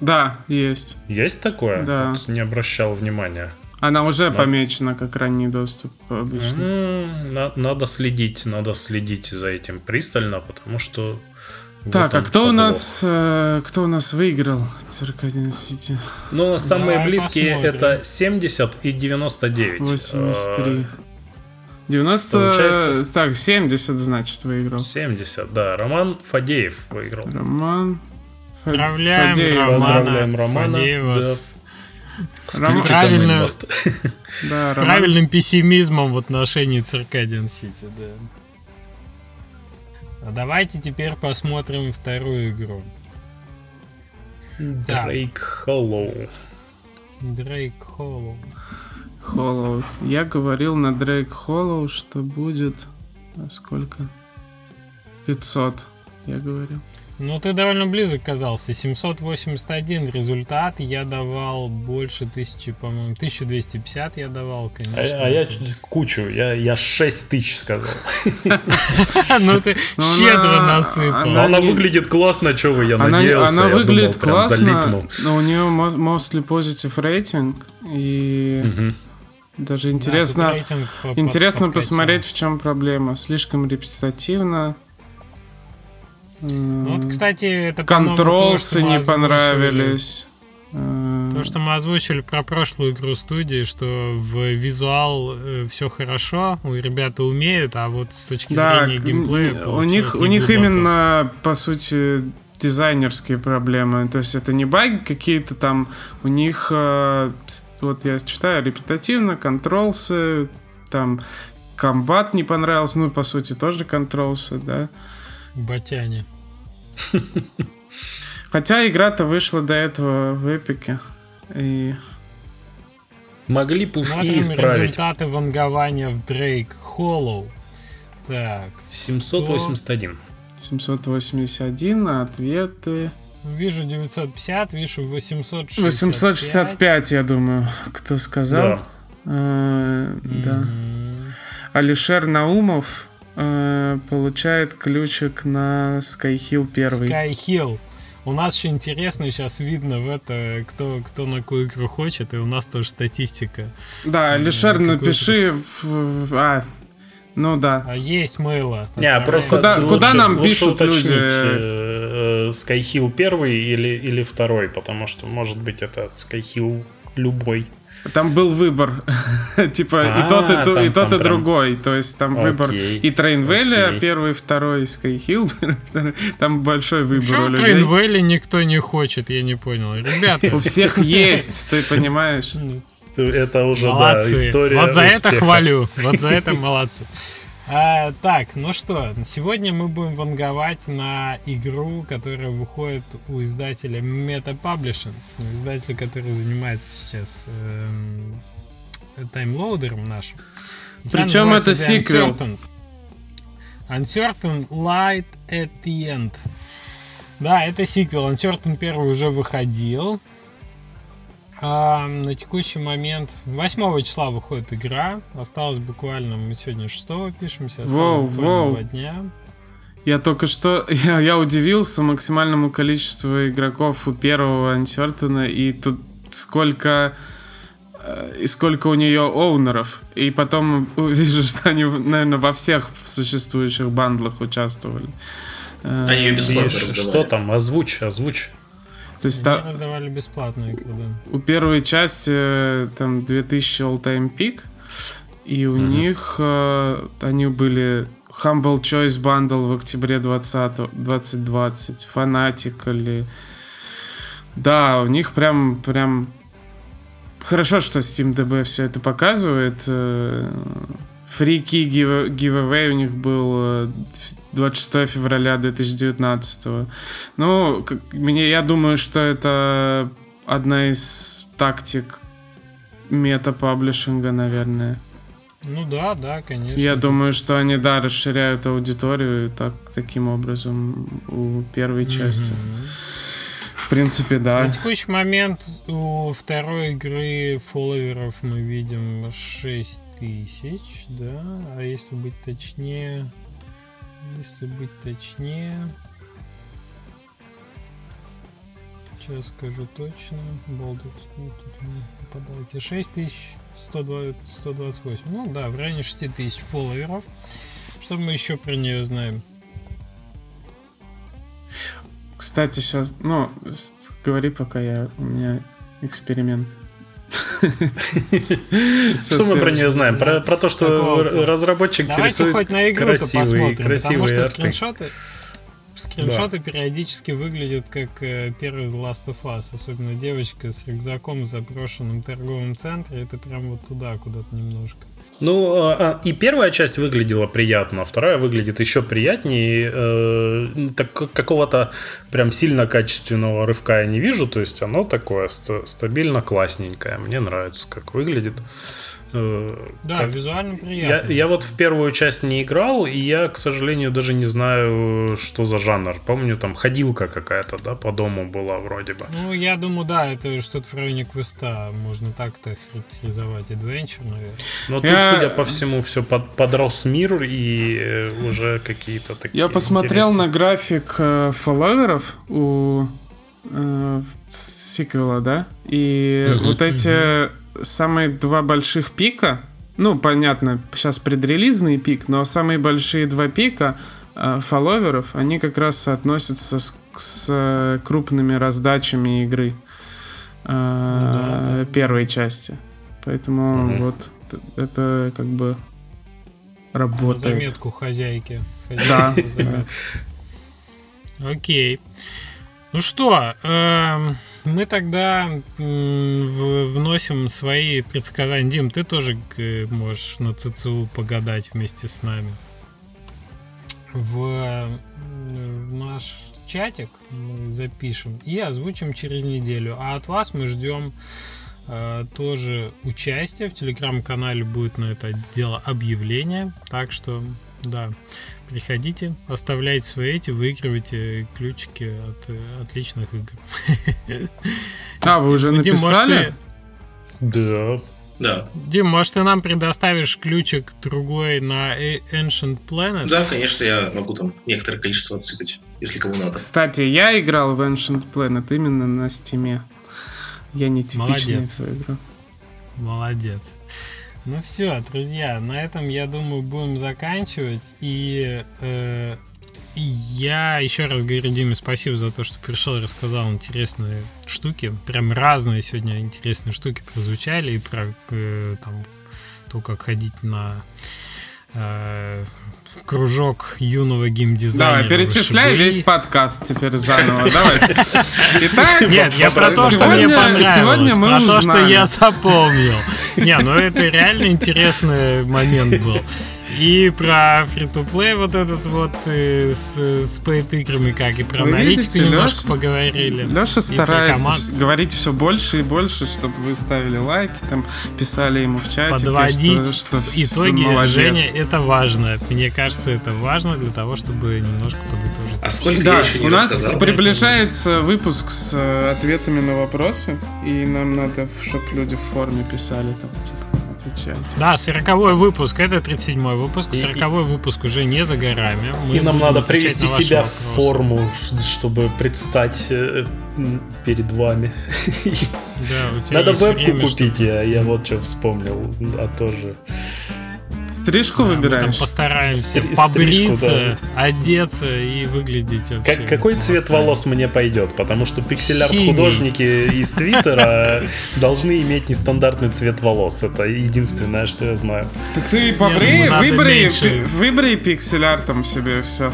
Да, есть. Есть такое? Да. Вот не обращал внимания. Она уже Да. помечена как ранний доступ обычно. На- надо следить, надо следить за этим пристально, потому что... Так, вот а кто у нас, э, кто у нас выиграл Circadian City? Ну, самые Давай близкие посмотрим. это 70 и 99. 83. Э, 90... Получается- Так, 70, значит, выиграл. 70, да. Роман Фадеев выиграл. Роман... Фа- Поздравляем Фадеев. Романа, Поздравляем Романа, Фадеева да. с, С правильно. Да, с Роман- правильным пессимизмом в отношении Circadian City, да. А давайте теперь посмотрим вторую игру. Дрейк Холлоу. Дрейк Холлоу. Холлоу. Я говорил на Дрейк Холлоу, что будет... а сколько? 500, я говорил. Ну, ты довольно близок казался. 781 результат. Я давал больше тысячи, по-моему, 1250 я давал, А, конечно. а я чуть кучу, я, я 6 тысяч сказал. Ну, ты щедро насыпал. Но она выглядит классно, что вы, я надеялся. она я выглядит классно, но у нее mostly positive рейтинг. И даже Да, интересно, интересно посмотреть, в чем проблема. Слишком репетитивно. Ну, Вот, кстати, это, Контролсы не понравились. Э, То, что мы озвучили про прошлую игру студии, что в визуал все хорошо, у ребята умеют, а вот с точки Да, зрения геймплея у них, у них именно, по сути, дизайнерские проблемы. То есть это не баги какие-то там, у них, э, вот я читаю, репетативно, контролсы, там, комбат не понравился, ну, по сути, тоже контролсы, да. Батяне. Хотя игра-то вышла до этого в Эпике. И Могли бы уж и исправить. результаты вангования в Дрейк Холлоу. Так, 781. 781, а ответы... вижу 950, вижу 865. 865, я думаю, кто сказал. Да. Э, Да. М, Алишер Наумов э, получает ключик на Skyhill первый. Sky Hill. У нас еще интересно, сейчас видно в это, кто, кто на какую игру хочет, и у нас тоже статистика. Да, Алишер, какой-то- напиши... в- а, ну да. А есть мейла. Не, Отправляй. просто Куда- лучше- куда нам лучше пишут уточнить, люди? э, э, Skyhill первый или, или второй, потому что, может быть, это Skyhill любой. Там был выбор. типа и А, тот, и, ту- и тот, там и другой. То есть там выбор и Train Valley окей. первый, второй, и второй. Там большой выбор у людей. Трейнвелли никто не хочет, я не понял. Ребята, У всех есть, ты понимаешь? Это уже, да, молодцы. история Вот за это хвалю. Вот за это молодцы. А, так, ну что, сегодня мы будем ванговать на игру, которая выходит у издателя Meta Publishing, издатель, который занимается сейчас эм, таймлоудером нашим. Причем это сиквел. Uncertain. Uncertain Light at the End. Да, это сиквел. Uncertain первый уже выходил. А, на текущий момент 8 числа выходит игра. Осталось буквально, мы сегодня 6 пишемся. Осталось Воу, буквально воу. дня. Я только что, я, я удивился максимальному количеству игроков у первого Uncertain, и тут сколько э, и сколько у нее оунеров. И потом увижу, что они, наверное, во всех существующих бандлах участвовали. Э, они ее бесплатно Что там? Озвучь, озвучь. То есть Они та... раздавали бесплатно игры, да. У первой части э, там 2000 all-time peak, и у mm-hmm. них э, они были Humble Choice Bundle в октябре 20, 2020, Fanatical. Да, у них прям, прям хорошо, что SteamDB все это показывает. Фрики э, giveaway у них был 26 э, февраля 2019. Ну, как, мне, я думаю, что это одна из тактик мета-паблишинга, наверное. Ну да, да, конечно. Я думаю, что они, да, расширяют аудиторию так, таким образом у первой части. Mm-hmm. В принципе, да. На текущий момент у второй игры фолловеров мы видим 6 тысяч, да, а если быть точнее, если быть точнее, сейчас скажу точно, Болдер, тут не попадаете, 6 тысяч 128. Ну да, в районе 6000 фолловеров. Что мы еще про нее знаем? Кстати, сейчас, ну, говори, пока я у меня эксперимент. Что мы про нее знаем? Про, про то, что разработчик рисует хоть на игру красивые, красивые потому что скриншоты, Скриншоты да. периодически выглядят как э, первый Last of Us, особенно девочка с рюкзаком в заброшенном торговом центре, это прям вот туда, куда-то немножко. Ну, а, а, и первая часть выглядела приятно, а вторая выглядит еще приятнее. Э, так, какого-то прям сильно качественного рывка я не вижу, то есть оно такое стабильно классненькое. Мне нравится, как выглядит. Э, да, как... визуально приятно. Я, я вот в первую часть не играл, и я, к сожалению, даже не знаю, что за жанр. Помню, там ходилка какая-то, да, по дому была вроде бы. Ну, я думаю, да, это что-то в районе квеста. Можно так-то характеризовать. Adventure, наверное. Но я... тут, судя по всему, все под, подрос мир и э, уже какие-то такие Я посмотрел интересные... на график э, фолловеров у э, сиквела, да? И mm-hmm. вот эти самые два больших пика, ну, понятно, сейчас предрелизный пик, но самые большие два пика э, фолловеров, они как раз соотносятся с, с э, крупными раздачами игры э, ну, да. первой части. Поэтому угу. вот это как бы работает. На заметку хозяйки. Да. Окей. Ну что, эм, мы тогда вносим свои предсказания. Дим, ты тоже можешь на ЦЦУ погадать вместе с нами. В, в наш чатик мы запишем и озвучим через неделю. А от вас мы ждем э, тоже участия. В телеграм-канале будет на это дело объявление. Так что, да, Приходите, оставляйте свои эти, выигрывайте ключики от э, отличных игр. А, вы уже написали? Дим, может, ты... Да. Да. Дим, может, ты нам предоставишь ключик другой на Ancient Planet? Да, конечно, я могу там некоторое количество отсыпать, если кому надо. Кстати, я играл в Ancient Planet именно на стиме. Я не типичный Молодец. игру. Молодец. Ну все, друзья, на этом, я думаю, будем заканчивать. И э, я еще раз говорю Диме спасибо за то, что пришел и рассказал интересные штуки. Прям разные сегодня интересные штуки прозвучали. И про э, там, то, как ходить на э, кружок юного геймдизайнера. Давай, перечисляй весь подкаст теперь заново. Давай. Итак, Нет, я про то, что мне понравилось, про то, что я запомнил. Не, ну это реально интересный момент был. И про фри-то-плей вот этот вот и с, с играми как, и про вы аналитику видите, немножко Леша, поговорили. Леша старается говорить все больше и больше, чтобы вы ставили лайки, там писали ему в чате. Подводить что, что итоги, молодец. Женя, это важно. Мне кажется, это важно для того, чтобы немножко подытожить. А сколько да, у нас рассказал? приближается выпуск с э, ответами на вопросы, и нам надо, чтобы люди в форме писали там, типа, отвечать. Да, 40 выпуск, это 37 выпуск. 40 выпуск уже не за горами. Мы и нам надо привести себя в форму, чтобы предстать э, перед вами. Да, у тебя Надо вебку время, купить, чтобы- я, я вот что вспомнил, а тоже. Стрижку Да, мы там выбираешь? постараемся Стри- побриться, одеться и выглядеть вообще. Как, какой цвет колоссально. волос мне пойдет? Потому что Синий. пиксель-арт-художники из Твиттера должны иметь нестандартный цвет волос. Это единственное, что я знаю. Так ты побрей, ну, выбери, выбери пиксель-артом себе все.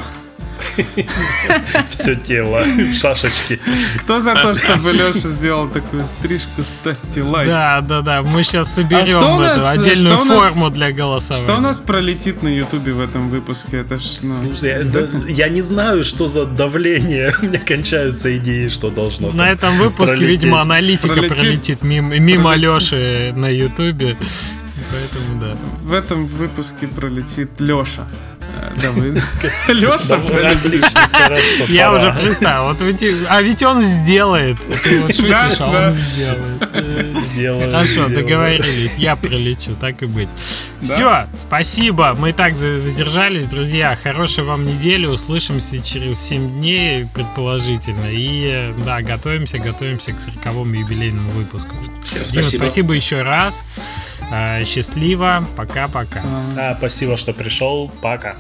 Все тело, шашечки. Кто за то, чтобы Леша сделал такую стрижку, ставьте лайк. Да, да, да. Мы сейчас А что соберем у нас- эту отдельную что у нас- форму для голосования. Что у нас пролетит на Ютубе в этом выпуске? Это ж, ну, Слушай, я, я не знаю, что за давление. У меня кончаются идеи, что должно На этом выпуске, пролететь. видимо, аналитика Пролетит. пролетит мимо, мимо Пролетит. Леши на Ютубе. Поэтому да. В этом выпуске пролетит Леша. Леша Да, пролетит. отлично, хорошо, Я пора. уже представил. Вот ведь, а ведь он сделает. Ты вот шутишь, Да, а да. он сделает. Сделаю, Хорошо, сделаю. договорились. Я прилечу, так и быть. Да. Все, спасибо. Мы так за- задержались, друзья. Хорошей вам недели. Услышимся через 7 дней, предположительно. И да, готовимся, готовимся к 40 юбилейному выпуску. Дима, спасибо. спасибо еще раз. А, Счастливо. Пока-пока. А, спасибо, что пришел. Пока.